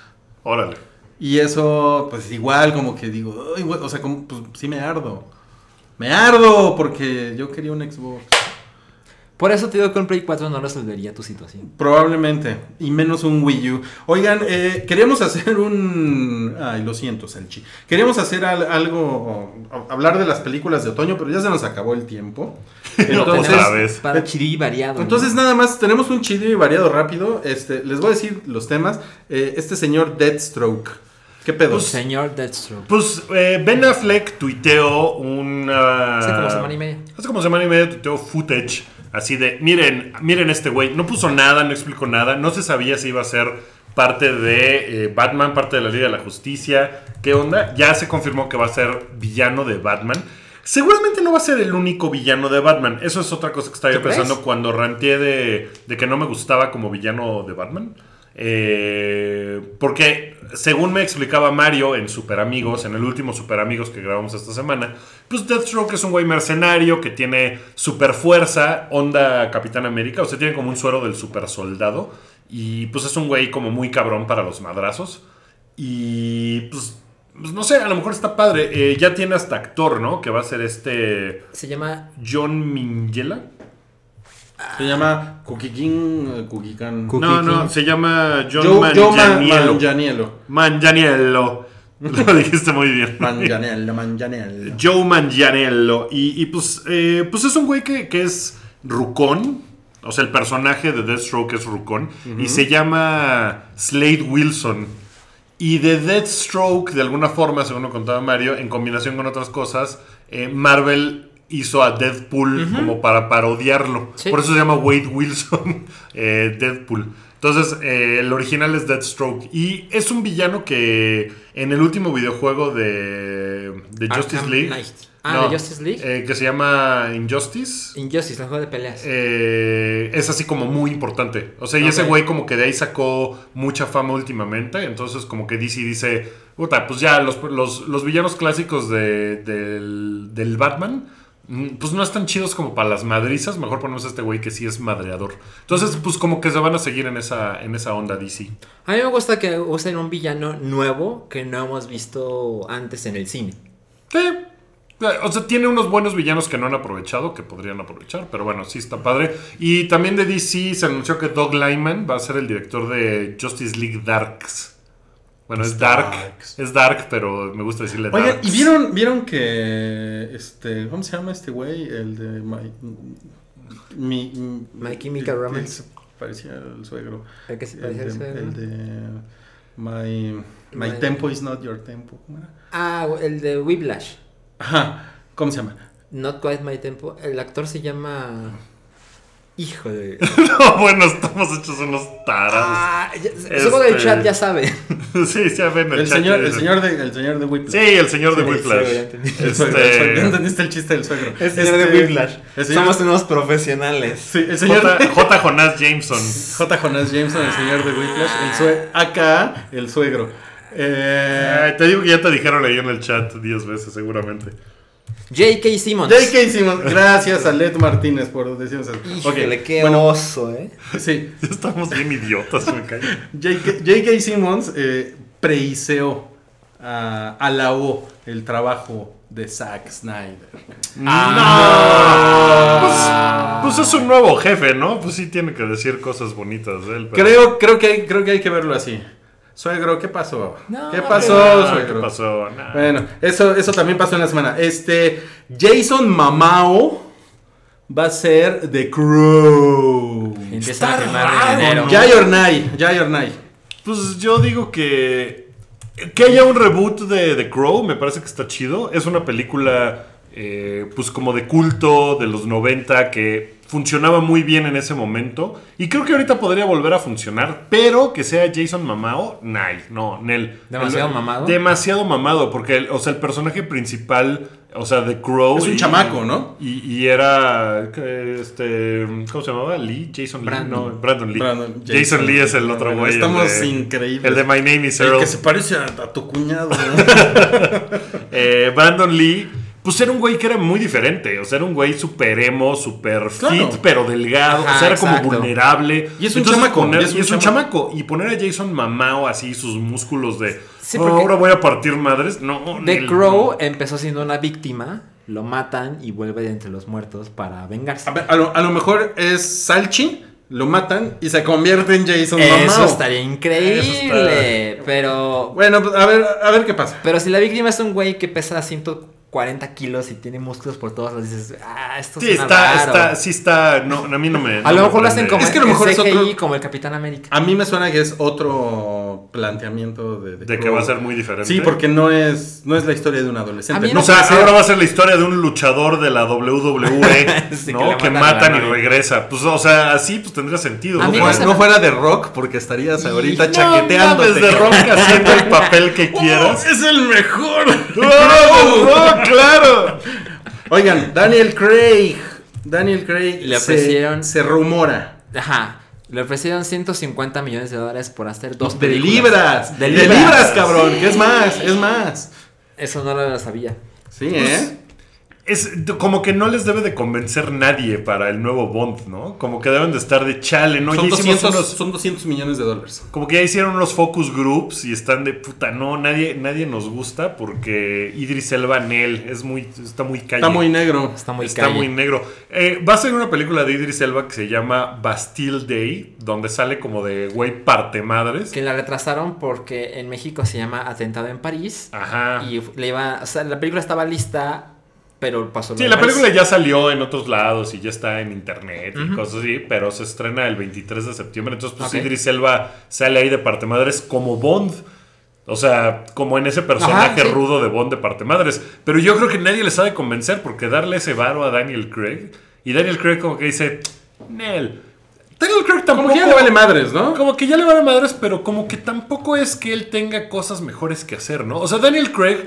Speaker 2: órale.
Speaker 4: Y eso, pues igual como que digo, "Ay, güey", o sea, como, pues sí me ardo. Me ardo porque yo quería un Xbox.
Speaker 3: Por eso te digo que un Play 4 no resolvería tu situación.
Speaker 4: Probablemente. Y menos un Wii U. Oigan, eh, queríamos hacer un... Ay, lo siento, Sanchi. Queríamos hacer al- algo, hablar de las películas de otoño, pero ya se nos acabó el tiempo. Entonces,
Speaker 2: Otra vez.
Speaker 3: Para chiri variado. ¿no?
Speaker 4: entonces nada más, tenemos un chido y variado rápido. Este, les voy a decir los temas. Eh, este señor Deathstroke. ¿Qué pedo?
Speaker 3: Pues, señor Deathstroke.
Speaker 2: Pues eh, Ben Affleck tuiteó una...
Speaker 3: Hace como semana y media.
Speaker 2: Hace como semana y media tuiteó footage así de, miren, miren este güey, no puso nada, no explicó nada, no se sabía si iba a ser parte de eh, Batman, parte de la Liga de la Justicia, qué onda, ya se confirmó que va a ser villano de Batman. Seguramente no va a ser el único villano de Batman. Eso es otra cosa que estaba yo pensando cuando ranteé de, de que no me gustaba como villano de Batman. Eh, porque según me explicaba Mario en Super Amigos, en el último Super Amigos que grabamos esta semana, pues Deathstroke es un güey mercenario que tiene super fuerza, onda Capitán América, o sea, tiene como un suero del super soldado. Y pues es un güey como muy cabrón para los madrazos. Y pues, pues, no sé, a lo mejor está padre. Eh, ya tiene hasta actor, ¿no? Que va a ser este
Speaker 3: Se llama
Speaker 2: John Minghella.
Speaker 4: Se llama Kukikin, eh, Kukikan.
Speaker 3: Ku-
Speaker 2: No,
Speaker 3: King.
Speaker 2: no, se llama John
Speaker 4: Joe, Joe Ma-
Speaker 2: Manganiello.
Speaker 4: Manganiello.
Speaker 2: Manganiello. Lo dijiste muy bien.
Speaker 4: Manganiello, Manganiello.
Speaker 2: Joe Manganiello. Y, y, pues, eh, pues es un güey que, que es rucón. O sea, el personaje de Deathstroke es rucón. Y se llama Slade Wilson. Y de Deathstroke, de alguna forma, según lo contaba Mario, en combinación con otras cosas, eh, Marvel hizo a Deadpool como para parodiarlo.
Speaker 3: Sí.
Speaker 2: Por eso se llama Wade Wilson, eh, Deadpool. Entonces, eh, el original es Deathstroke. Y es un villano que en el último videojuego de, de Justice
Speaker 3: Arkham
Speaker 2: League.
Speaker 3: Knight. Ah, ¿de Justice League?
Speaker 2: eh, que se llama Injustice.
Speaker 3: Injustice, el juego de peleas.
Speaker 2: eh, es así como muy importante. O sea, y ese güey como que de ahí sacó mucha fama últimamente. Entonces como que DC dice, puta, pues ya los, los- los villanos clásicos de- del, del Batman, pues no están chidos como para las madrizas. Mejor ponemos a este güey que sí es madreador. Entonces, pues como que se van a seguir en esa, en esa onda DC.
Speaker 3: A mí me gusta que usen un villano nuevo que no hemos visto antes en el cine.
Speaker 2: Sí. O sea, tiene unos buenos villanos que no han aprovechado, que podrían aprovechar, pero bueno, sí está padre. Y también de DC se anunció que Doug Lyman va a ser el director de Justice League Darks. Bueno, es Dark, es Dark, pero me gusta decirle
Speaker 4: Oigan,
Speaker 2: Darks.
Speaker 4: ¿y vieron, vieron que este, ¿cómo se llama este güey? El de My, mi, mi-
Speaker 3: My Chemical
Speaker 4: el-
Speaker 3: Romance.
Speaker 4: el que parecía el suegro.
Speaker 3: El que se
Speaker 4: El
Speaker 3: parecía al
Speaker 4: de,
Speaker 3: suegro.
Speaker 4: el de My, my
Speaker 3: My-
Speaker 4: Tempo is not your tempo. ¿Cómo era?
Speaker 3: Ah, el de Whiplash.
Speaker 4: Ajá, ¿cómo se llama?
Speaker 3: Not Quite My Tempo. El actor se llama. Hijo de.
Speaker 2: no, bueno, estamos hechos unos tarados.
Speaker 3: Ah, ya-
Speaker 2: Este-
Speaker 3: chat ya sabe.
Speaker 2: sí, sí, ven el,
Speaker 4: El
Speaker 2: chat
Speaker 4: señor, el señor de, el señor de Whiplash.
Speaker 2: Sí, el señor de
Speaker 3: Sí,
Speaker 2: Whiplash.
Speaker 3: sí, ya entendí.
Speaker 4: ¿Ya
Speaker 2: este...
Speaker 4: entendiste el chiste del suegro?
Speaker 3: El señor de
Speaker 4: Este,
Speaker 3: Whiplash.
Speaker 4: Señor,
Speaker 3: Somos unos profesionales.
Speaker 4: sí, el señor
Speaker 2: J.
Speaker 4: de-
Speaker 2: J. Jonas Jameson.
Speaker 4: J. Jonas Jameson, el señor de Whiplash, el sue acá, el suegro. Eh,
Speaker 2: Ay, te digo que ya te dijeron ahí en el chat 10 veces, seguramente.
Speaker 3: J.K. Simmons.
Speaker 4: J.K. Simmons, gracias a Led Martínez por decirnos eso.
Speaker 3: Híjole,
Speaker 4: Ok,
Speaker 3: qué
Speaker 4: bueno,
Speaker 3: oso, ¿eh?
Speaker 4: sí,
Speaker 2: Estamos bien idiotas, me cae.
Speaker 4: J.K. J.K. Simmons eh, preiseó, ah, alabó el trabajo de Zack Snyder.
Speaker 2: Ah. Pues, pues es un nuevo jefe, ¿no? Pues sí tiene que decir cosas bonitas de él. pero-
Speaker 4: Creo, creo, que hay, creo que hay que verlo así. Suegro, ¿qué pasó?
Speaker 3: No,
Speaker 4: ¿Qué pasó,
Speaker 2: Ah,
Speaker 4: suegro?
Speaker 2: ¿Qué pasó?
Speaker 4: Bueno, eso, eso también pasó en la semana. Este, Jason Mamao va a ser The Crow.
Speaker 3: Empiezan a
Speaker 2: raro,
Speaker 3: en enero.
Speaker 2: ¿no?
Speaker 4: Nay, Jai or Nay.
Speaker 2: Pues yo digo que. Que haya un reboot de The Crow, me parece que está chido. Es una película, eh, pues como de culto de los 90 que funcionaba muy bien en ese momento. Y creo que ahorita podría volver a funcionar, pero que sea Jason Mamao, nay, no, Nel.
Speaker 3: ¿Demasiado
Speaker 2: El-
Speaker 3: mamado?
Speaker 2: Demasiado mamado, porque, el- o sea, el personaje principal, o sea, The Crow.
Speaker 4: Es un
Speaker 2: y-
Speaker 4: chamaco, ¿no?
Speaker 2: Y, y era, este, ¿cómo se llamaba? Lee, Jason Lee.
Speaker 3: Brandon.
Speaker 2: No, Brandon Lee.
Speaker 4: Brandon,
Speaker 2: Jason,
Speaker 4: Jason
Speaker 2: Lee es el otro
Speaker 4: Bueno,
Speaker 2: güey. el
Speaker 4: estamos
Speaker 2: de-
Speaker 4: increíbles.
Speaker 2: El de My Name is
Speaker 4: El
Speaker 2: Earl.
Speaker 4: que se parece a, a tu cuñado. ¿no?
Speaker 2: Eh, Brandon Lee, pues era un güey que era muy diferente. O sea, era un güey súper emo, súper
Speaker 4: Claro.
Speaker 2: fit, pero delgado.
Speaker 3: Ajá,
Speaker 2: o sea, era como vulnerable.
Speaker 4: Y es un
Speaker 2: Entonces,
Speaker 4: chamaco,
Speaker 2: poner-
Speaker 4: y es
Speaker 2: y
Speaker 4: un
Speaker 2: es un
Speaker 4: chamaco.
Speaker 2: chamaco. Y poner a Jason Mamao así, sus músculos de.
Speaker 3: Sí,
Speaker 2: "Oh,
Speaker 3: porque-
Speaker 2: ahora voy a partir madres. No,
Speaker 3: The Crow
Speaker 2: no.
Speaker 3: empezó siendo una víctima, lo matan y vuelve de entre los muertos para vengarse.
Speaker 4: A, ver, a lo, a lo mejor es Salchi, lo matan y se convierte en Jason
Speaker 3: Eso
Speaker 4: Mamao.
Speaker 3: estaría increíble, pero
Speaker 4: Bueno, pues, a ver, a ver qué pasa.
Speaker 3: pero si la víctima es un güey que pesa 140 kilos y tiene músculos por todos lados, dices, ah, esto
Speaker 2: Sí,
Speaker 3: suena
Speaker 2: está,
Speaker 3: raro.
Speaker 2: está, sí está. No, a mí no me.
Speaker 3: A
Speaker 2: no
Speaker 3: lo
Speaker 2: me
Speaker 3: mejor lo hacen como
Speaker 4: Es que a lo mejor es
Speaker 3: CGI,
Speaker 4: otro-
Speaker 3: como el Capitán América.
Speaker 4: A mí me suena que es otro planteamiento de,
Speaker 2: De que va a ser muy diferente.
Speaker 4: Sí, porque no es, no es la historia de un adolescente. No
Speaker 2: O sea, ahora va a ser la historia de un luchador de la WWE,
Speaker 3: Sí,
Speaker 2: ¿no?
Speaker 3: que
Speaker 2: que
Speaker 3: matan
Speaker 2: y regresa. Pues, o sea, así pues tendría sentido.
Speaker 3: A
Speaker 2: ¿no?
Speaker 4: fuera-
Speaker 3: no
Speaker 4: fuera de rock porque estarías ahorita
Speaker 2: No
Speaker 4: chaqueteándote.
Speaker 2: mames, de rock haciendo el papel que quieras.
Speaker 4: ¡Es el mejor!
Speaker 2: ¡Oh, no, claro!
Speaker 4: Oigan, Daniel Craig. Daniel Craig
Speaker 3: Le
Speaker 4: se-
Speaker 3: ofrecieron-
Speaker 4: se, rumora.
Speaker 3: Ajá. Le ofrecieron 150 millones de dólares por hacer dos
Speaker 4: de
Speaker 3: películas.
Speaker 4: libras.
Speaker 3: De
Speaker 4: De
Speaker 3: libras.
Speaker 4: libras, cabrón. Que es más, es más.
Speaker 3: Eso no lo sabía.
Speaker 4: Sí,
Speaker 2: Pues,
Speaker 4: ¿eh?
Speaker 2: Es como que no les debe de convencer nadie para el nuevo Bond, ¿no? Como que deben de estar de chale, ¿no?
Speaker 4: son,
Speaker 2: ya hicimos
Speaker 4: 200,
Speaker 2: unos-
Speaker 4: son 200 millones de dólares.
Speaker 2: Como que ya hicieron unos focus groups y están de puta, no, nadie, nadie nos gusta porque Idris Elba Nel es muy, está muy calle.
Speaker 4: Está muy negro.
Speaker 3: Está muy
Speaker 2: está
Speaker 3: calle.
Speaker 2: muy negro. Eh, va a ser una película de Idris Elba que se llama Bastille Day, donde sale como de güey parte madres.
Speaker 3: Que la retrasaron porque en México se llama Atentado en París.
Speaker 2: Ajá.
Speaker 3: Y le iba, o sea, la película estaba lista, pero pasó
Speaker 2: Sí, la película ya salió en otros lados y ya está en internet y cosas así, pero se estrena el 23 de septiembre. Entonces, pues. Idris Elba sale ahí de parte madres como Bond. O sea, como en ese personaje
Speaker 3: Ajá, sí.
Speaker 2: rudo de Bond de parte madres. Pero yo creo que nadie les ha de convencer porque darle ese varo a Daniel Craig. Y Daniel Craig como que dice, Nel. Daniel Craig tampoco...
Speaker 4: Como que ya le vale madres, ¿no?
Speaker 2: Como que ya le vale madres, pero como que tampoco es que él tenga cosas mejores que hacer, ¿no? O sea, Daniel Craig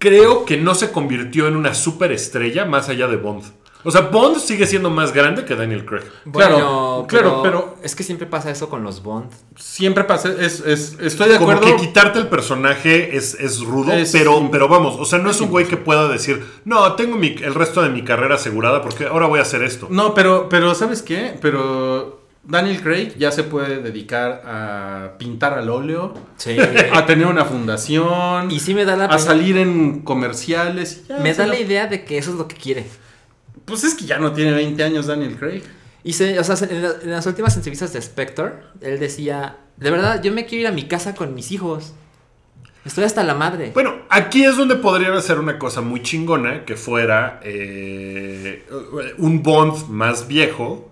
Speaker 2: creo que no se convirtió en una superestrella más allá de Bond. O sea, Bond sigue siendo más grande que Daniel Craig.
Speaker 3: Bueno,
Speaker 4: Claro, claro, pero-
Speaker 3: Es que siempre pasa eso con los Bond.
Speaker 4: Siempre pasa. Es, es- estoy de
Speaker 2: Como
Speaker 4: acuerdo.
Speaker 2: que quitarte el personaje es, es rudo,
Speaker 4: Es
Speaker 2: pero, pero vamos, o sea, no es un güey que pueda decir, no, tengo mi- el resto de mi carrera asegurada porque ahora voy a hacer esto.
Speaker 4: No, pero, pero ¿sabes qué? Pero Daniel Craig ya se puede dedicar a pintar al óleo,
Speaker 3: Sí.
Speaker 4: a tener una fundación,
Speaker 3: y sí me da la
Speaker 4: a salir en comerciales. ya,
Speaker 3: me
Speaker 4: o sea,
Speaker 3: da la idea de que eso es lo que quiere.
Speaker 4: Pues es que ya no tiene 20 años Daniel Craig.
Speaker 3: Y se, o sea, se- en, la- en las últimas entrevistas de Spectre, él decía, de verdad, yo me quiero ir a mi casa con mis hijos. Estoy hasta la madre.
Speaker 2: Bueno, aquí es donde podrían hacer una cosa muy chingona que fuera eh, un Bond más viejo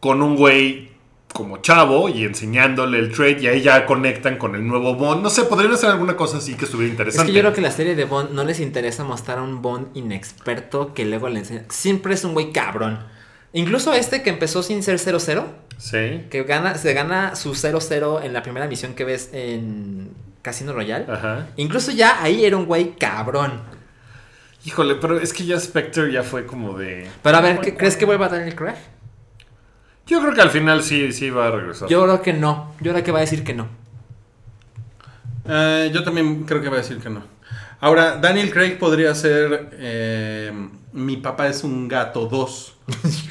Speaker 2: con un güey como chavo y enseñándole el trade y ahí ya conectan con el nuevo Bond. No sé, podrían hacer alguna cosa así que estuviera
Speaker 3: es
Speaker 2: interesante.
Speaker 3: que yo creo que la serie de Bond no les interesa mostrar a un Bond inexperto que luego le enseña. Siempre es un güey cabrón. Incluso este que empezó sin ser 00,
Speaker 2: Sí.
Speaker 3: que gana, se gana su 00 en la primera misión que ves en Casino Royale.
Speaker 2: Ajá.
Speaker 3: Incluso ya ahí era un güey cabrón.
Speaker 2: Híjole, pero es que ya Spectre ya fue como de...
Speaker 3: Pero a ver, ¿qué- ¿crees que vuelva a Daniel Craig?
Speaker 2: Yo creo que al final sí, sí va a regresar.
Speaker 3: Yo creo que no. Yo creo que va a decir que no.
Speaker 4: Eh, yo también creo que va a decir que no. Ahora, Daniel Craig podría ser eh, Mi papá es un gato 2.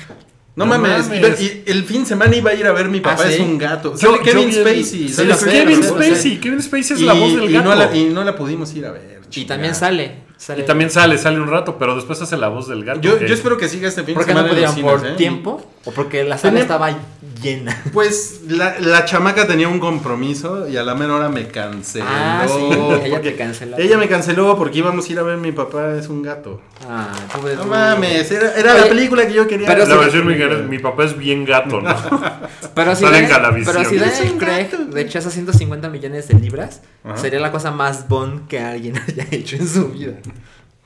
Speaker 4: No,
Speaker 2: No
Speaker 4: mames,
Speaker 2: mames.
Speaker 4: y- el fin de semana iba a ir a ver Mi papá
Speaker 3: ¿Ah,
Speaker 4: es
Speaker 3: sí?
Speaker 4: un gato.
Speaker 2: Yo-
Speaker 4: Kevin Spacey.
Speaker 2: Kevin. Spacey, Kevin Spacey es
Speaker 4: y,
Speaker 2: la voz del
Speaker 4: y
Speaker 2: gato.
Speaker 4: no la, y no la pudimos ir a ver.
Speaker 3: Y también sale. Sale-
Speaker 2: Y también sale, sale un rato, pero después hace la voz del gato.
Speaker 4: Yo,
Speaker 2: que-
Speaker 4: yo espero que siga este fin de
Speaker 3: ¿Por qué no pudieron? ¿Por
Speaker 4: ¿eh?
Speaker 3: tiempo? ¿O porque la sala
Speaker 4: Tenía-
Speaker 3: estaba llena?
Speaker 4: Pues la, la chamaca tenía un compromiso y a la mera hora me canceló.
Speaker 3: Ah, sí, ella te canceló.
Speaker 4: Ella me canceló porque íbamos a ir a ver mi papá es un gato.
Speaker 3: Ah, pobre
Speaker 4: No
Speaker 3: tú.
Speaker 4: mames, era, era la película que yo quería
Speaker 3: pero
Speaker 2: La versión mexicana mi papá es bien gato, ¿no?
Speaker 3: Pero si,
Speaker 2: Sale en
Speaker 3: pero si Daniel Craig
Speaker 4: gato.
Speaker 3: rechaza 150 millones de libras,
Speaker 4: Ajá.
Speaker 3: sería la cosa más Bond que alguien haya hecho en su vida.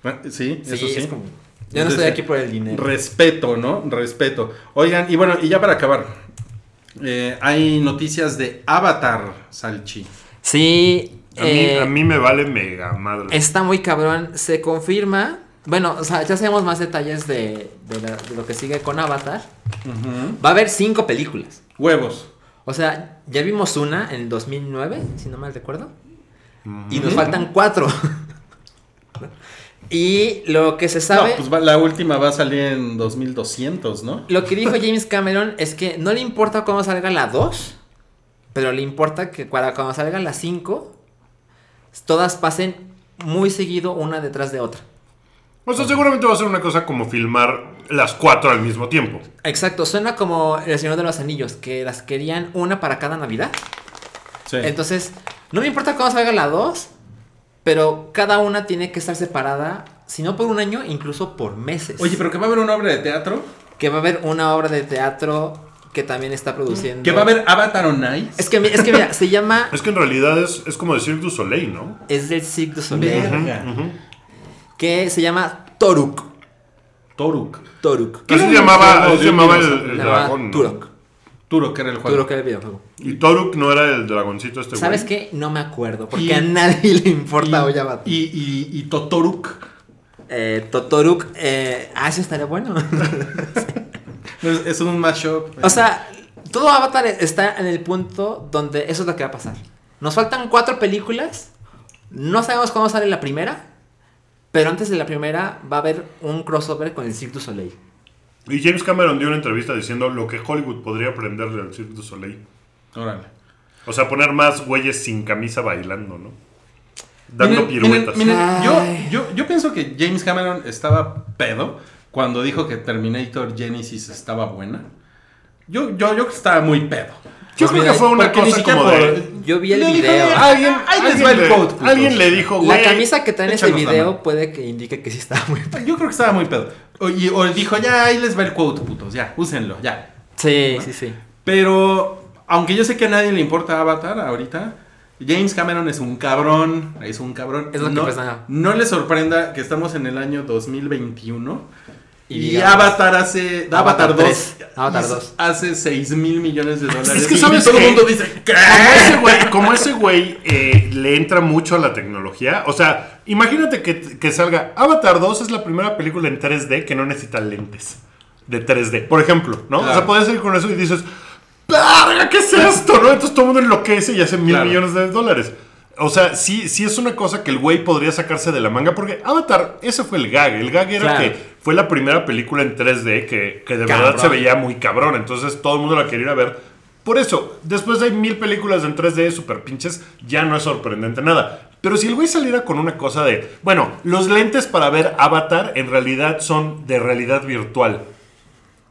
Speaker 4: Ah, Sí, eso sí.
Speaker 3: es como- Yo no estoy aquí por el dinero.
Speaker 4: Respeto, ¿no? Respeto. Oigan, y bueno, y ya para acabar. eh, hay noticias de Avatar, Salchi.
Speaker 3: Sí,
Speaker 2: A mí,
Speaker 3: eh,
Speaker 2: a mí me vale mega madre.
Speaker 3: está muy cabrón. Se confirma. Bueno, o sea, ya sabemos más detalles de, de la- de lo que sigue con Avatar. Va a haber cinco películas.
Speaker 4: Huevos.
Speaker 3: O sea, ya vimos una en el 2009, si no mal recuerdo. Y nos faltan cuatro. y lo que se sabe...
Speaker 4: No, pues va- la última va a salir en 2200, ¿no?
Speaker 3: Lo que dijo James Cameron es que no le importa cuando salga la 2, pero le importa que para cuando salga la 5, todas pasen muy seguido una detrás de otra.
Speaker 2: O sea, seguramente va a ser una cosa como filmar las cuatro al mismo tiempo.
Speaker 3: Exacto, suena como El Señor de los Anillos, que las querían una para cada Navidad.
Speaker 4: Sí.
Speaker 3: Entonces, no me importa cuándo salga la 2, pero cada una tiene que estar separada, si no por un año, incluso por meses.
Speaker 4: Oye, pero que va a haber una obra de teatro.
Speaker 3: Que va a haber una obra de teatro que también está produciendo.
Speaker 4: Que va a haber Avatar on Ice.
Speaker 3: Es que, es que mira, se llama...
Speaker 2: Es que en realidad es, es como decir du Soleil, ¿no?
Speaker 3: Es del Cirque du Soleil.
Speaker 4: Verga.
Speaker 3: Que se llama Toruk.
Speaker 4: Toruk.
Speaker 3: Toruk.
Speaker 4: Era
Speaker 2: se llamaba, se llamaba el, el dragón. ¿no?
Speaker 3: Turok.
Speaker 4: Turok era el juego.
Speaker 3: Turok era el videojuego.
Speaker 2: Y Toruk no era el dragoncito este güey.
Speaker 3: ¿Sabes qué? No me acuerdo. Porque
Speaker 4: Y-
Speaker 3: a nadie le importa hoy Avatar.
Speaker 4: y, y, y Totoruk.
Speaker 3: Eh, Totoruk. Eh, ah, eso estaría bueno.
Speaker 4: Es, es un mashup.
Speaker 3: o sea, todo Avatar está en el punto donde eso es lo que va a pasar. Nos faltan cuatro películas. No sabemos cuándo sale la primera. Pero antes de la primera va a haber un crossover con el Cirque du Soleil.
Speaker 2: Y James Cameron dio una entrevista diciendo lo que Hollywood podría aprenderle al Cirque du Soleil.
Speaker 4: Órale.
Speaker 2: O sea, poner más güeyes sin camisa bailando, ¿no? Dando
Speaker 4: Miren,
Speaker 2: piruetas.
Speaker 4: miren, miren, yo, yo, yo pienso que James Cameron estaba pedo cuando dijo que Terminator Genesis estaba buena. Yo, yo, yo creo que estaba muy pedo.
Speaker 2: Yo creo que fue una cosa como de...
Speaker 3: Yo vi el video.
Speaker 4: "Ah, Alguien- ahí les
Speaker 2: alguien
Speaker 4: va el
Speaker 2: le-
Speaker 4: code, putos".
Speaker 2: Alguien le dijo,
Speaker 3: La camisa que trae en ese video puede que indique que sí está muy
Speaker 4: Yo creo que estaba muy pedo. O, y- o dijo, ya, ahí les va el quote, putos, ya, úsenlo, ya.
Speaker 3: Sí, sí, sí.
Speaker 4: Pero, aunque yo sé que a nadie le importa Avatar ahorita, James Cameron es un cabrón, es un cabrón.
Speaker 3: Es lo que pasa.
Speaker 4: no le sorprenda que estamos en el año 2021
Speaker 3: Y
Speaker 4: Avatar hace
Speaker 3: Avatar
Speaker 4: Avatar 2
Speaker 3: tres, Avatar
Speaker 4: hizo-
Speaker 3: 2.
Speaker 4: hace 6 mil millones de dólares.
Speaker 2: Es que
Speaker 4: y
Speaker 2: sabes
Speaker 4: todo el mundo dice, ¿qué?
Speaker 2: Como ese güey, como ese güey eh, le entra mucho a la tecnología, o sea, imagínate que, que salga Avatar 2 es la primera película en 3D que no necesita lentes de 3D, por ejemplo, ¿no? O sea, puedes ir con eso y dices, ¡Verga, qué es esto! ¿no? Entonces todo el mundo enloquece y hace mil
Speaker 4: Claro.
Speaker 2: millones de dólares. O sea, sí, sí es una cosa que el güey podría sacarse de la manga, porque Avatar, ese fue el gag. El gag era
Speaker 3: Claro.
Speaker 2: que fue la primera película en 3D que, que de
Speaker 3: Cabrón.
Speaker 2: verdad se veía muy cabrón. Entonces todo el mundo la quería ir a ver. Por eso, después de mil películas en 3D super pinches, ya no es sorprendente nada. Pero si el güey saliera con una cosa de, bueno, los lentes para ver Avatar en realidad son de realidad virtual.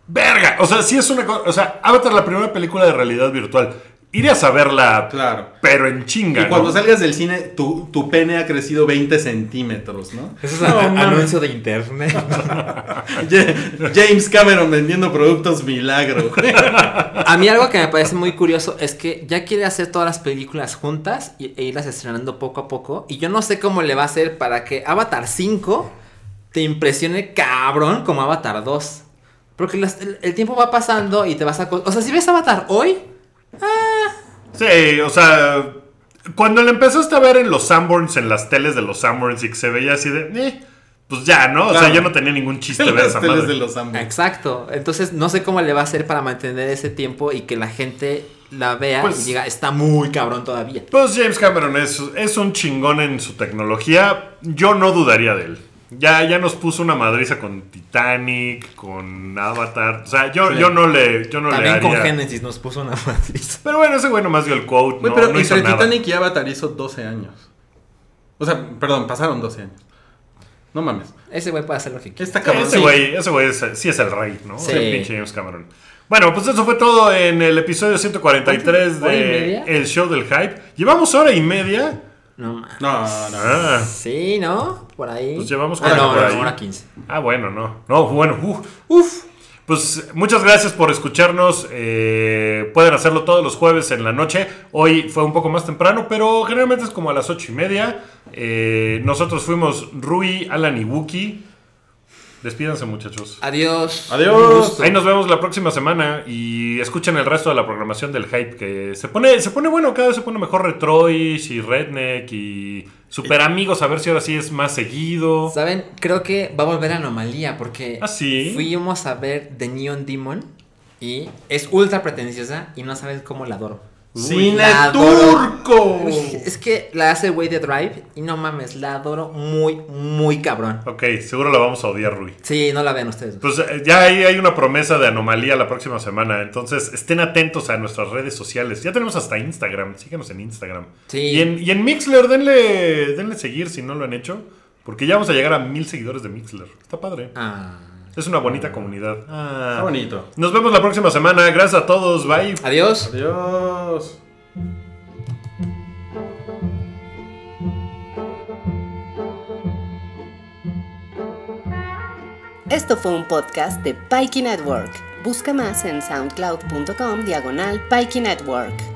Speaker 2: Verga, o sea, sí es una cosa, o sea, Avatar la primera película de realidad virtual. Irías a verla,
Speaker 4: Claro.
Speaker 2: pero en chinga.
Speaker 4: Y cuando
Speaker 2: ¿no?
Speaker 4: salgas del cine, tu, tu pene ha crecido 20 centímetros, ¿no?
Speaker 3: Eso es
Speaker 4: No,
Speaker 3: anuncio de internet.
Speaker 4: Ja- James Cameron vendiendo productos milagro.
Speaker 3: A mí algo que me parece muy curioso es que ya quiere hacer todas las películas juntas y- e irlas estrenando poco a poco. Y yo no sé cómo le va a hacer para que Avatar 5 te impresione cabrón como Avatar 2. Porque las- el, el tiempo va pasando y te vas a... O sea, si ves Avatar hoy,
Speaker 2: Sí, o sea, cuando le empezaste a ver en los Sanborns, en las teles de los Sanborns y que se veía así de, eh, pues ya, ¿no? O sea, ya no tenía ningún chiste ver
Speaker 4: Las
Speaker 2: esa
Speaker 4: teles
Speaker 2: madre.
Speaker 4: de los Ambo.
Speaker 3: Exacto. Entonces no sé cómo le va a hacer para mantener ese tiempo y que la gente la vea
Speaker 2: Pues-
Speaker 3: y diga, está muy cabrón todavía.
Speaker 2: Pues James Cameron es, es un chingón en su tecnología. Yo no dudaría de él. Ya, ya nos puso una madriza con Titanic, con Avatar. O sea, yo,
Speaker 4: Sí.
Speaker 2: yo no le, yo no le
Speaker 3: También con
Speaker 2: haría.
Speaker 3: Genesis nos puso una matriz.
Speaker 2: Pero bueno, ese güey nomás dio el quote. No,
Speaker 4: pero
Speaker 2: no hizo
Speaker 4: entre
Speaker 2: nada.
Speaker 4: Titanic y Avatar hizo 12 años. O sea, perdón, pasaron 12 años. No mames.
Speaker 3: Ese güey puede hacer lo que quiera.
Speaker 4: Está
Speaker 2: Sí,
Speaker 4: cabrón.
Speaker 2: ese
Speaker 4: Sí.
Speaker 2: güey, ese güey es- sí es el rey, ¿no?
Speaker 3: Sí.
Speaker 2: El pinche James Cameron. Bueno, pues eso fue todo en el episodio 143
Speaker 3: ¿Hora y
Speaker 2: de
Speaker 3: media?
Speaker 2: El Show del Hype. Llevamos hora y media.
Speaker 3: No mames.
Speaker 4: No, no.
Speaker 3: Sí, ¿no? Por ahí.
Speaker 2: Pues llevamos
Speaker 3: ah, no,
Speaker 2: por
Speaker 3: no,
Speaker 2: ahí.
Speaker 3: hora 15.
Speaker 2: ah, bueno, no. No, bueno, uf. uf. Pues muchas gracias por escucharnos. eh, pueden hacerlo todos los jueves en la noche. Hoy fue un poco más temprano, pero generalmente es como a las ocho y media. Eh, nosotros fuimos Rui, Alan y Wookie. Despídanse, muchachos.
Speaker 3: Adiós.
Speaker 4: Adiós.
Speaker 2: Ahí nos vemos la próxima semana y escuchen el resto de la programación del hype que se pone, se pone bueno, cada vez se pone mejor Retroish y Redneck y Super Amigos, a ver si ahora sí es más seguido.
Speaker 3: ¿Saben? Creo que va a volver a Anomalía porque
Speaker 2: ¿Ah, sí?
Speaker 3: fuimos a ver The Neon Demon y es ultra pretenciosa y no sabes cómo la adoro.
Speaker 4: ¡Cine turco!
Speaker 3: Es que la hace el güey de Drive y no mames, la adoro muy, muy cabrón.
Speaker 2: Ok, seguro la vamos a odiar, Rui.
Speaker 3: Sí, no la vean ustedes.
Speaker 2: Pues eh, ya ahí hay una promesa de anomalía la próxima semana, entonces estén atentos a nuestras redes sociales. Ya tenemos hasta Instagram, síganos en Instagram.
Speaker 3: Sí.
Speaker 2: Y en, y en Mixler, denle, denle seguir si no lo han hecho, porque ya vamos a llegar a mil seguidores de Mixler. Está padre.
Speaker 3: Ah.
Speaker 2: Es una bonita comunidad. Ah.
Speaker 4: Está bonito.
Speaker 2: Nos vemos la próxima semana. Gracias a todos. Bye.
Speaker 3: Adiós.
Speaker 4: Adiós.
Speaker 1: Esto fue un podcast de Pikey Network. Busca más en soundcloud.com diagonal Pikey Network.